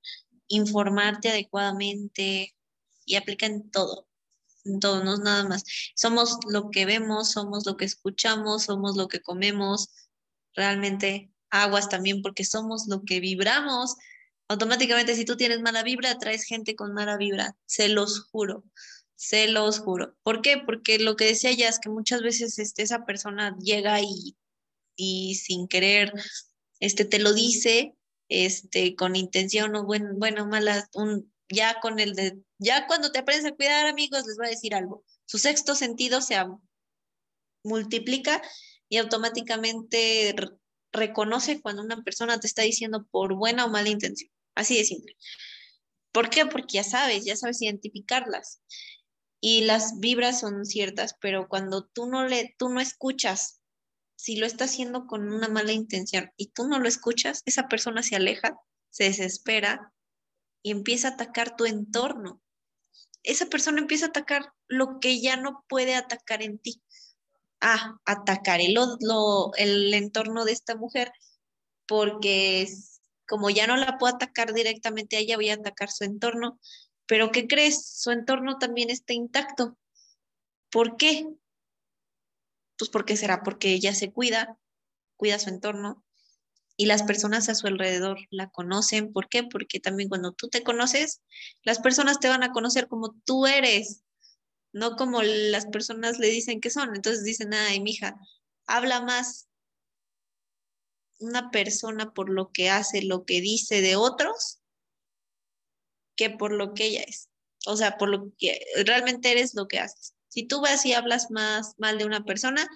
informarte adecuadamente y aplica en todo todo, no nada más. Somos lo que vemos, somos lo que escuchamos, somos lo que comemos, realmente aguas también porque somos lo que vibramos. Automáticamente si tú tienes mala vibra, atraes gente con mala vibra, se los juro, se los juro. ¿Por qué? Porque lo que decía ya es que muchas veces este, esa persona llega y, y sin querer este, te lo dice este, con intención o bueno, bueno mala, un, ya con el de, ya cuando te aprendes a cuidar, amigos, les voy a decir algo. Su sexto sentido se multiplica y automáticamente reconoce cuando una persona te está diciendo por buena o mala intención. Así de simple. ¿Por qué? Porque ya sabes, ya sabes identificarlas. Y las vibras son ciertas, pero cuando tú no le, tú no escuchas, si lo está haciendo con una mala intención y tú no lo escuchas, esa persona se aleja, se desespera y empieza a atacar tu entorno. Esa persona empieza a atacar lo que ya no puede atacar en ti. Ah, atacar el, el entorno de esta mujer porque como ya no la puedo atacar directamente a ella, voy a atacar su entorno. Pero ¿qué crees? Su entorno también está intacto. ¿Por qué? Pues porque será porque ella se cuida, cuida su entorno, y las personas a su alrededor la conocen. ¿Por qué? Porque también cuando tú te conoces, las personas te van a conocer como tú eres, no como las personas le dicen que son. Entonces dicen, ay, mija, habla más una persona por lo que hace, lo que dice de otros, que por lo que ella es. O sea, por lo que realmente eres lo que haces. Si tú vas y hablas más mal de una persona,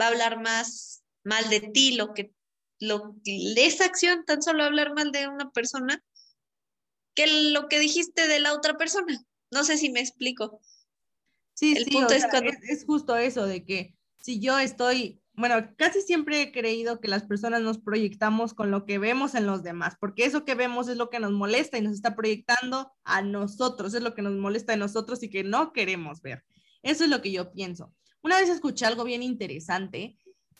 va a hablar más mal de ti, lo que, lo, esa acción, tan solo hablar mal de una persona, que lo que dijiste de la otra persona. No sé si me explico. Sí, sí, es, justo eso, de que si yo estoy, bueno, casi siempre he creído que las personas nos proyectamos con lo que vemos en los demás, porque eso que vemos es lo que nos molesta y nos está proyectando a nosotros, es lo que nos molesta a nosotros y que no queremos ver. Eso es lo que yo pienso. Una vez escuché algo bien interesante,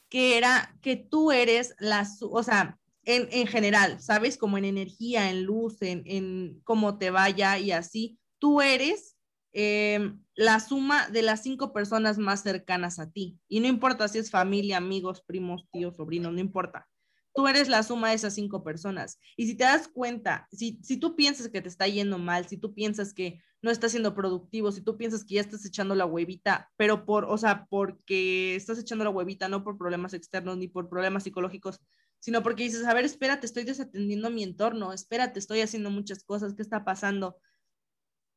que era que tú eres la, o sea, en, en general, ¿sabes? Como en energía, en luz, en, en cómo te vaya y así, tú eres Em, la suma de las cinco personas más cercanas a ti. Y no importa si es familia, amigos, primos, tíos, sobrinos, no importa. Tú eres la suma de esas cinco personas. Y si te das cuenta, si, si tú piensas que te está yendo mal, si tú piensas que no estás siendo productivo, si tú piensas que ya estás echando la huevita, pero por, o sea, porque estás echando la huevita, no por problemas externos ni por problemas psicológicos, sino porque dices, a ver, espérate, estoy desatendiendo mi entorno, espérate, estoy haciendo muchas cosas, ¿qué está pasando?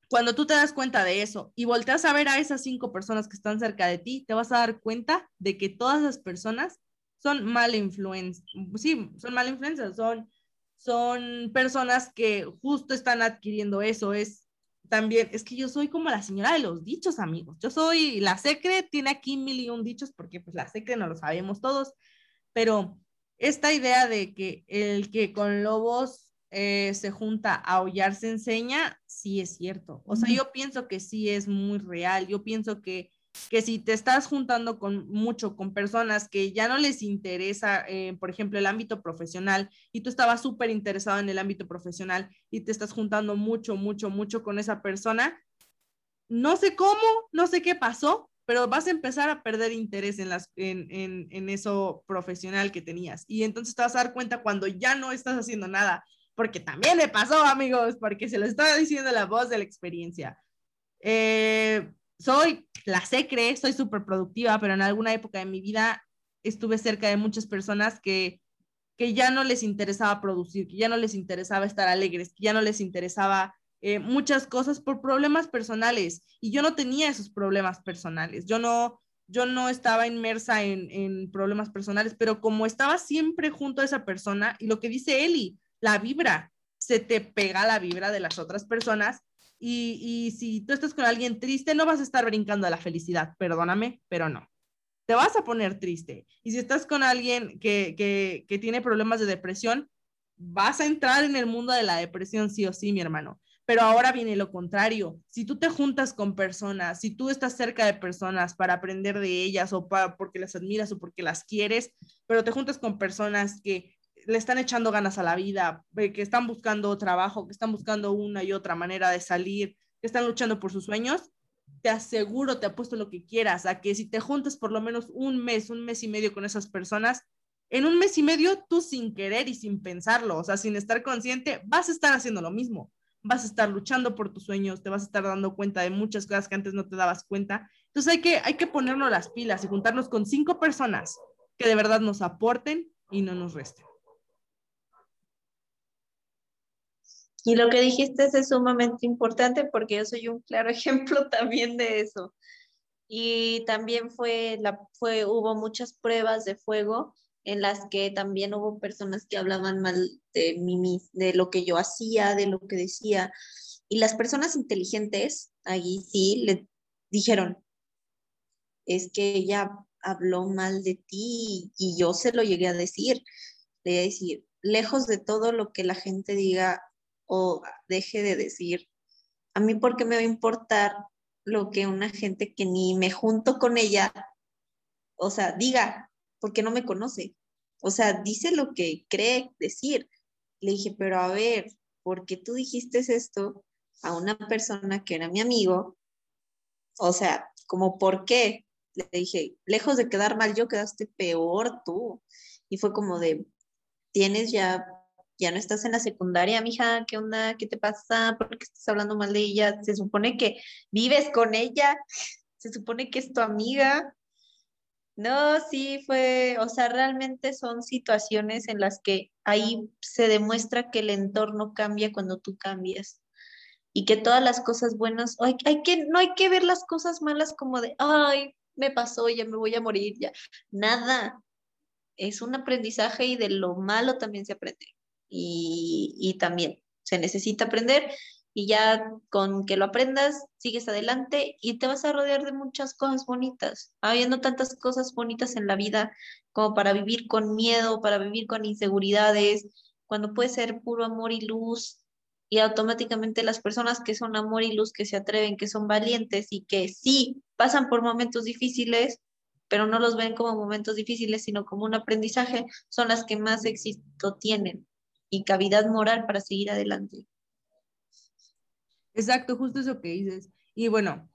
Cuando tú te das cuenta de eso y volteas a ver a esas cinco personas que están cerca de ti, te vas a dar cuenta de que todas las personas son mala influencia. Sí, son mala influencia, son, son personas que justo están adquiriendo eso. Es también, es que yo soy como la señora de los dichos, amigos. Yo soy, la secre tiene aquí mil y un dichos porque pues la secre no lo sabemos todos, pero esta idea de que el que con lobos eh, se junta a aullar se enseña, sí es cierto. O sea, yo pienso que sí es muy real. Yo pienso que, que si te estás juntando con mucho con personas que ya no les interesa, eh, por ejemplo, el ámbito profesional, y tú estabas súper interesado en el ámbito profesional y te estás juntando mucho, mucho, mucho con esa persona, no sé cómo, no sé qué pasó, pero vas a empezar a perder interés en, las, en, en, en eso profesional que tenías. Y entonces te vas a dar cuenta cuando ya no estás haciendo nada porque también me pasó, amigos, porque se lo estaba diciendo la voz de la experiencia. Eh, soy la secre, soy súper productiva, pero en alguna época de mi vida estuve cerca de muchas personas que, que ya no les interesaba producir, que ya no les interesaba estar alegres, que ya no les interesaba eh, muchas cosas por problemas personales. Y yo no tenía esos problemas personales. Yo no, yo no estaba inmersa en, en problemas personales, pero como estaba siempre junto a esa persona, y lo que dice Eli, la vibra, se te pega la vibra de las otras personas y, si tú estás con alguien triste, no vas a estar brincando a la felicidad, perdóname, pero no. Te vas a poner triste. Y si estás con alguien que, que, que tiene problemas de depresión, vas a entrar en el mundo de la depresión sí o sí, mi hermano. Pero ahora viene lo contrario. Si tú te juntas con personas, si tú estás cerca de personas para aprender de ellas o para, porque las admiras o porque las quieres, pero te juntas con personas que le están echando ganas a la vida, que están buscando trabajo, que están buscando una y otra manera de salir, que están luchando por sus sueños, te aseguro, te apuesto lo que quieras, a que si te juntas por lo menos un mes, un mes y medio con esas personas, en un mes y medio tú sin querer y sin pensarlo, o sea, sin estar consciente, vas a estar haciendo lo mismo, vas a estar luchando por tus sueños, te vas a estar dando cuenta de muchas cosas que antes no te dabas cuenta. Entonces hay que, hay que ponernos las pilas y juntarnos con cinco personas que de verdad nos aporten y no nos resten. Y lo que dijiste es sumamente importante porque yo soy un claro ejemplo también de eso. Y también fue, la, fue, hubo muchas pruebas de fuego en las que también hubo personas que hablaban mal de mí, de lo que yo hacía, de lo que decía. Y las personas inteligentes, ahí sí, le dijeron, es que ella habló mal de ti y yo se lo llegué a decir. Le voy a decir, lejos de todo lo que la gente diga o deje de decir, a mí por qué me va a importar lo que una gente que ni me junto con ella, o sea, diga, porque no me conoce. O sea, dice lo que cree decir. Le dije, pero a ver, ¿por qué tú dijiste esto a una persona que era mi amigo? O sea, como por qué? Le dije, lejos de quedar mal yo, quedaste peor tú. Y fue como de, tienes ya ya no estás en la secundaria, mija, ¿qué onda? ¿Qué te pasa? ¿Por qué estás hablando mal de ella? Se supone que vives con ella, se supone que es tu amiga. No, sí fue, o sea, realmente son situaciones en las que ahí se demuestra que el entorno cambia cuando tú cambias y que todas las cosas buenas, hay, hay que, no hay que ver las cosas malas como de, ay, me pasó, ya me voy a morir, ya. Nada, es un aprendizaje y de lo malo también se aprende. Y, también se necesita aprender. Y ya con que lo aprendas, sigues adelante y te vas a rodear de muchas cosas bonitas, habiendo tantas cosas bonitas en la vida como para vivir con miedo, para vivir con inseguridades, cuando puede ser puro amor y luz y automáticamente las personas que son amor y luz, que se atreven, que son valientes y que sí pasan por momentos difíciles, pero no los ven como momentos difíciles, sino como un aprendizaje, son las que más éxito tienen y cavidad moral para seguir adelante. Exacto, justo eso que dices. Y bueno,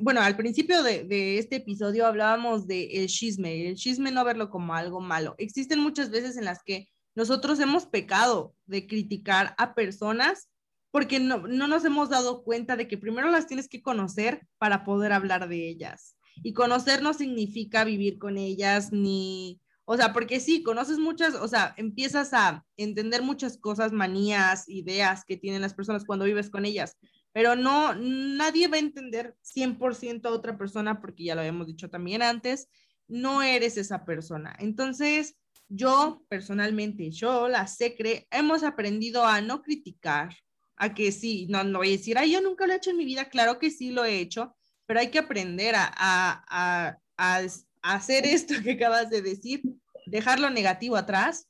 bueno, al principio de, este episodio hablábamos de el chisme, el chisme no verlo como algo malo. Existen muchas veces en las que nosotros hemos pecado de criticar a personas porque no, no nos hemos dado cuenta de que primero las tienes que conocer para poder hablar de ellas. Y conocer no significa vivir con ellas ni, o sea, porque sí, conoces muchas, o sea, empiezas a entender muchas cosas, manías, ideas que tienen las personas cuando vives con ellas, pero no, nadie va a entender 100% a otra persona porque ya lo habíamos dicho también antes, no eres esa persona. Entonces, yo personalmente, yo, la Secre, hemos aprendido a no criticar, a que sí, no, no voy a decir, ay, yo nunca lo he hecho en mi vida, claro que sí lo he hecho, pero hay que aprender a, a, a, a hacer esto que acabas de decir, dejar lo negativo atrás,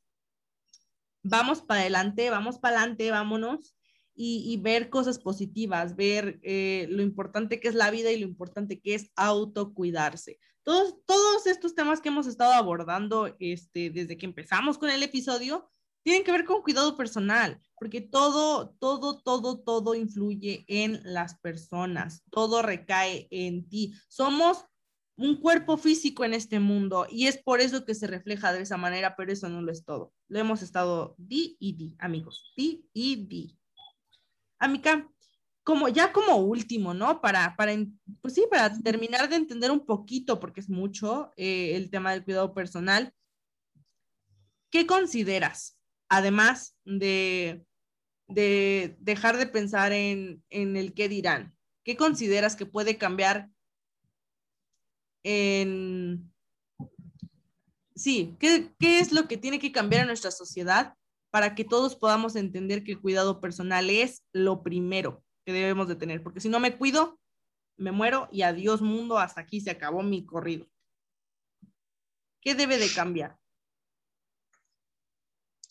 vamos para adelante, vamos para adelante, vámonos. Y, ver cosas positivas, ver eh, lo importante que es la vida y lo importante que es autocuidarse. Todos, todos estos temas que hemos estado abordando este, desde que empezamos con el episodio tienen que ver con cuidado personal, porque todo, todo, todo, todo influye en las personas, todo recae en ti. Somos un cuerpo físico en este mundo y es por eso que se refleja de esa manera, pero eso no lo es todo. Lo hemos estado di y di, amigos, di y di. Amica, como ya como último, ¿no? Para, para, pues sí, para terminar de entender un poquito, porque es mucho eh, el tema del cuidado personal, ¿qué consideras, además de, de dejar de pensar en, en el qué dirán? ¿Qué consideras que puede cambiar en... Sí, ¿qué, ¿qué es lo que tiene que cambiar en nuestra sociedad para que todos podamos entender que el cuidado personal es lo primero que debemos de tener? Porque si no me cuido, me muero y adiós mundo, hasta aquí se acabó mi corrido. ¿Qué debe de cambiar?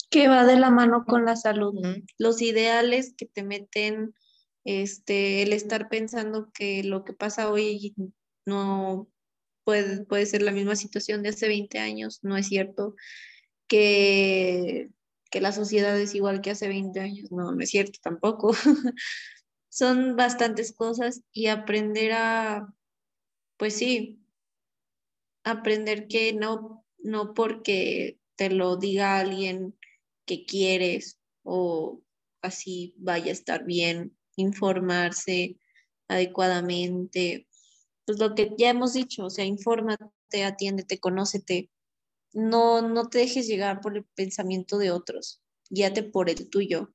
Que va de la mano con la salud. Los ideales que te meten, este, el estar pensando que lo que pasa hoy no puede, ser la misma situación de hace 20 años, no es cierto que, que la sociedad es igual que hace 20 años, no, no es cierto tampoco. Son bastantes cosas y aprender a, pues sí, aprender que no, no porque te lo diga alguien que quieres o así vaya a estar bien, informarse adecuadamente, pues lo que ya hemos dicho, o sea, infórmate, atiéndete, conócete, no, no te dejes llegar por el pensamiento de otros, guíate por el tuyo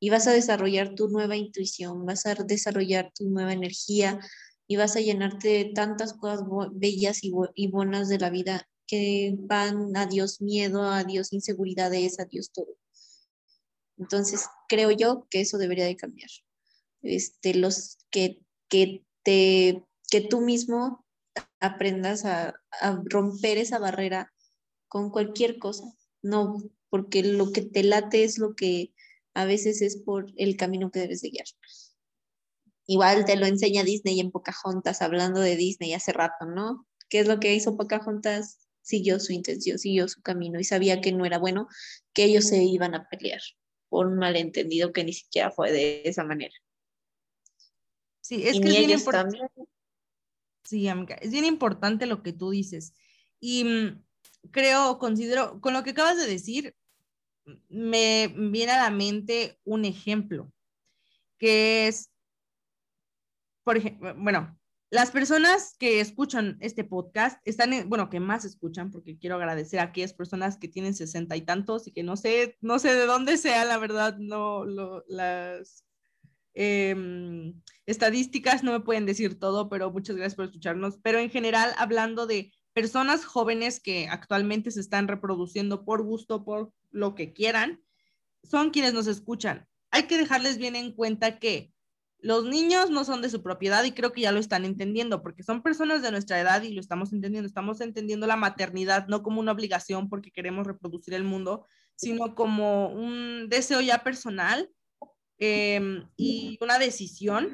y vas a desarrollar tu nueva intuición, vas a desarrollar tu nueva energía y vas a llenarte de tantas cosas bellas y, y buenas de la vida que van a Dios miedo, a Dios inseguridades, a Dios todo. Entonces, creo yo que eso debería de cambiar. Este, los que, que te que tú mismo aprendas a, romper esa barrera con cualquier cosa, no, porque lo que te late es lo que a veces es por el camino que debes de guiar. Igual te lo enseña Disney en Pocahontas, hablando de Disney hace rato, ¿no? ¿Qué es lo que hizo Pocahontas? Siguió su intención, siguió su camino y sabía que no era bueno, que ellos se iban a pelear por un malentendido que ni siquiera fue de esa manera. Sí, es que es bien Sí, amiga, es bien importante lo que tú dices. Y mm, creo, considero, con lo que acabas de decir, me viene a la mente un ejemplo, que es, por ejemplo, bueno, las personas que escuchan este podcast están, en, bueno, que más escuchan, porque quiero agradecer a aquellas personas que tienen sesenta y tantos y que no sé, no sé de dónde sea, la verdad, no, lo, las Em, estadísticas no me pueden decir todo, pero muchas gracias por escucharnos. Pero en general, hablando de personas jóvenes que actualmente se están reproduciendo por gusto, por lo que quieran, son quienes nos escuchan. Hay que dejarles bien en cuenta que los niños no son de su propiedad y creo que ya lo están entendiendo porque son personas de nuestra edad y lo estamos entendiendo. Estamos entendiendo la maternidad no como una obligación porque queremos reproducir el mundo, sino como un deseo ya personal em, y una decisión.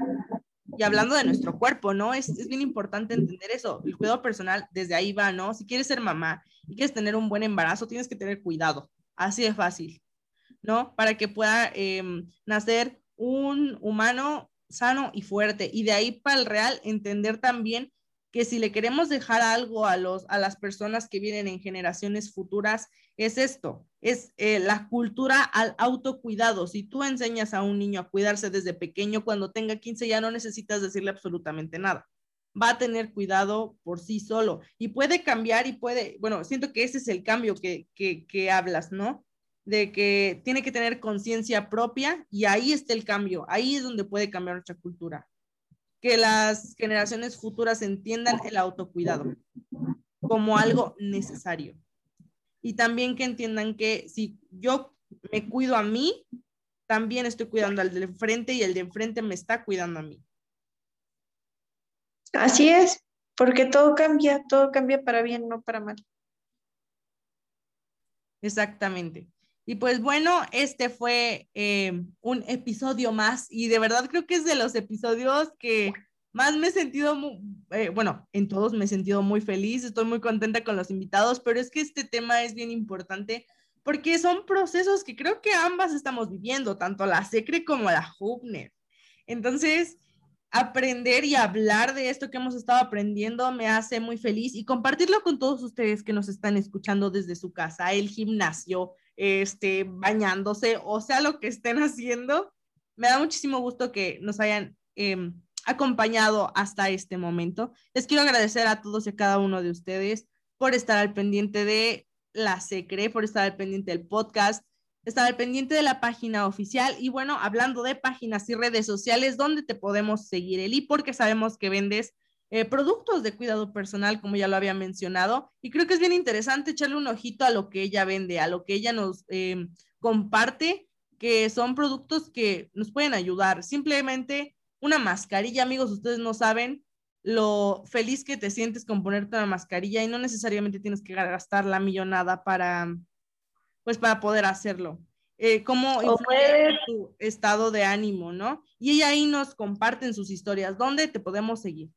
Y hablando de nuestro cuerpo, ¿no? Es, es bien importante entender eso. El cuidado personal desde ahí va, ¿no? Si quieres ser mamá y quieres tener un buen embarazo, tienes que tener cuidado. Así de fácil, ¿no? Para que pueda em, nacer un humano sano y fuerte. Y de ahí para el real, entender también que si le queremos dejar algo a, los, a las personas que vienen en generaciones futuras, es esto, es eh, la cultura al autocuidado. Si tú enseñas a un niño a cuidarse desde pequeño, cuando tenga 15 ya no necesitas decirle absolutamente nada. Va a tener cuidado por sí solo y puede cambiar y puede, bueno, siento que ese es el cambio que, que, que hablas, ¿no? de que tiene que tener conciencia propia y ahí está el cambio, ahí es donde puede cambiar nuestra cultura. Que las generaciones futuras entiendan el autocuidado como algo necesario. Y también que entiendan que si yo me cuido a mí, también estoy cuidando al de enfrente y el de enfrente me está cuidando a mí. Así es, porque todo cambia, todo cambia para bien, no para mal. Exactamente. Y pues bueno, este fue eh, un episodio más y de verdad creo que es de los episodios que más me he sentido, eh, bueno, en todos me he sentido muy feliz, estoy muy contenta con los invitados, pero es que este tema es bien importante porque son procesos que creo que ambas estamos viviendo, tanto la SECRE como la Hubner. Entonces, aprender y hablar de esto que hemos estado aprendiendo me hace muy feliz y compartirlo con todos ustedes que nos están escuchando desde su casa, el gimnasio, este, bañándose, o sea, lo que estén haciendo. Me da muchísimo gusto que nos hayan em, acompañado hasta este momento. Les quiero agradecer a todos y a cada uno de ustedes por estar al pendiente de la SECRE, por estar al pendiente del podcast, estar al pendiente de la página oficial y bueno, hablando de páginas y redes sociales, ¿dónde te podemos seguir, Eli? Porque sabemos que vendes eh, productos de cuidado personal, como ya lo había mencionado, y creo que es bien interesante echarle un ojito a lo que ella vende, a lo que ella nos eh, comparte, que son productos que nos pueden ayudar. Simplemente una mascarilla, amigos, ustedes no saben lo feliz que te sientes con ponerte una mascarilla y no necesariamente tienes que gastar la millonada para, pues, para poder hacerlo. Eh, cómo influye tu estado de ánimo, ¿no? Y ella ahí nos comparte en sus historias. ¿Dónde te podemos seguir?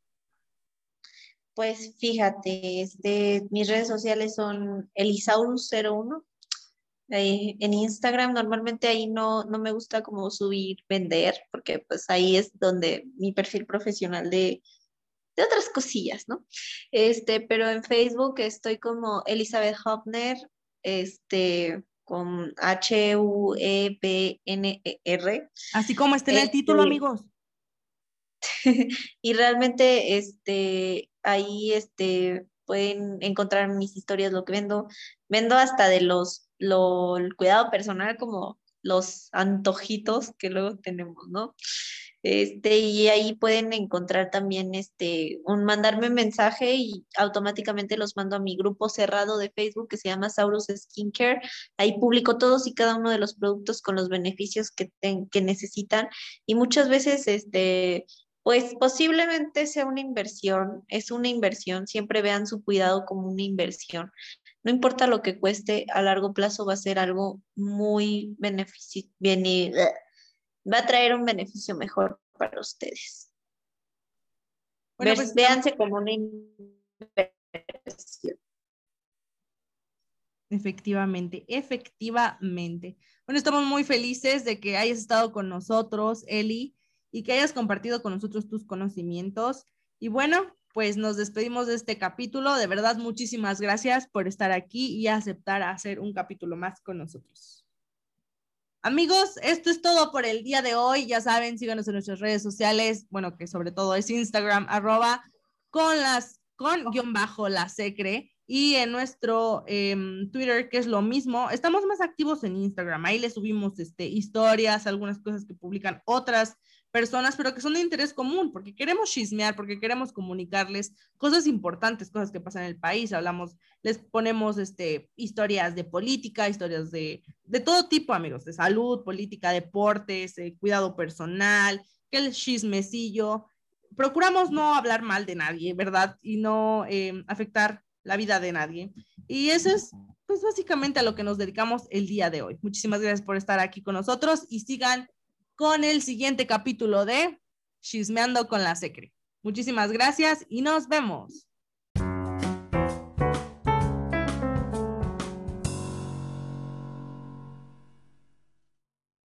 Pues fíjate, este, mis redes sociales son Elisaurus01. en Instagram normalmente ahí no, no me gusta como subir, vender, porque pues ahí es donde mi perfil profesional de, de otras cosillas, ¿no? Este, pero en Facebook estoy como Elizabeth Hopner, este, con H-U-E-P-N-E-R. Así como está en el título, este, amigos. y realmente, este, ahí este, pueden encontrar mis historias, lo que vendo. Vendo hasta de los, lo, cuidado personal, como los antojitos que luego tenemos, ¿no? Este, y ahí pueden encontrar también este, un mandarme mensaje y automáticamente los mando a mi grupo cerrado de Facebook que se llama Saurus Skincare. Ahí publico todos y cada uno de los productos con los beneficios que, que necesitan. Y muchas veces este, pues posiblemente sea una inversión, es una inversión, siempre vean su cuidado como una inversión. No importa lo que cueste, a largo plazo va a ser algo muy beneficio, va a traer un beneficio mejor para ustedes. Bueno, pues, véanse como una inversión. Efectivamente, efectivamente. Bueno, estamos muy felices de que hayas estado con nosotros, Eli y que hayas compartido con nosotros tus conocimientos. Y bueno, pues nos despedimos de este capítulo. De verdad, muchísimas gracias por estar aquí y aceptar hacer un capítulo más con nosotros. Amigos, esto es todo por el día de hoy. Ya saben, síganos en nuestras redes sociales, bueno, que sobre todo es Instagram, arroba con las, con guion bajo la secre y en nuestro em, Twitter, que es lo mismo. Estamos más activos en Instagram. Ahí les subimos este, historias, algunas cosas que publican otras personas, pero que son de interés común, porque queremos chismear, porque queremos comunicarles cosas importantes, cosas que pasan en el país. Hablamos, les ponemos este, historias de política, historias de, de todo tipo, amigos, de salud, política, deportes, eh, cuidado personal, que el chismecillo. Procuramos no hablar mal de nadie, ¿verdad? Y no eh, afectar la vida de nadie. Y eso es, pues, básicamente a lo que nos dedicamos el día de hoy. Muchísimas gracias por estar aquí con nosotros y sigan con el siguiente capítulo de Chismeando con la Secre. Muchísimas gracias y nos vemos.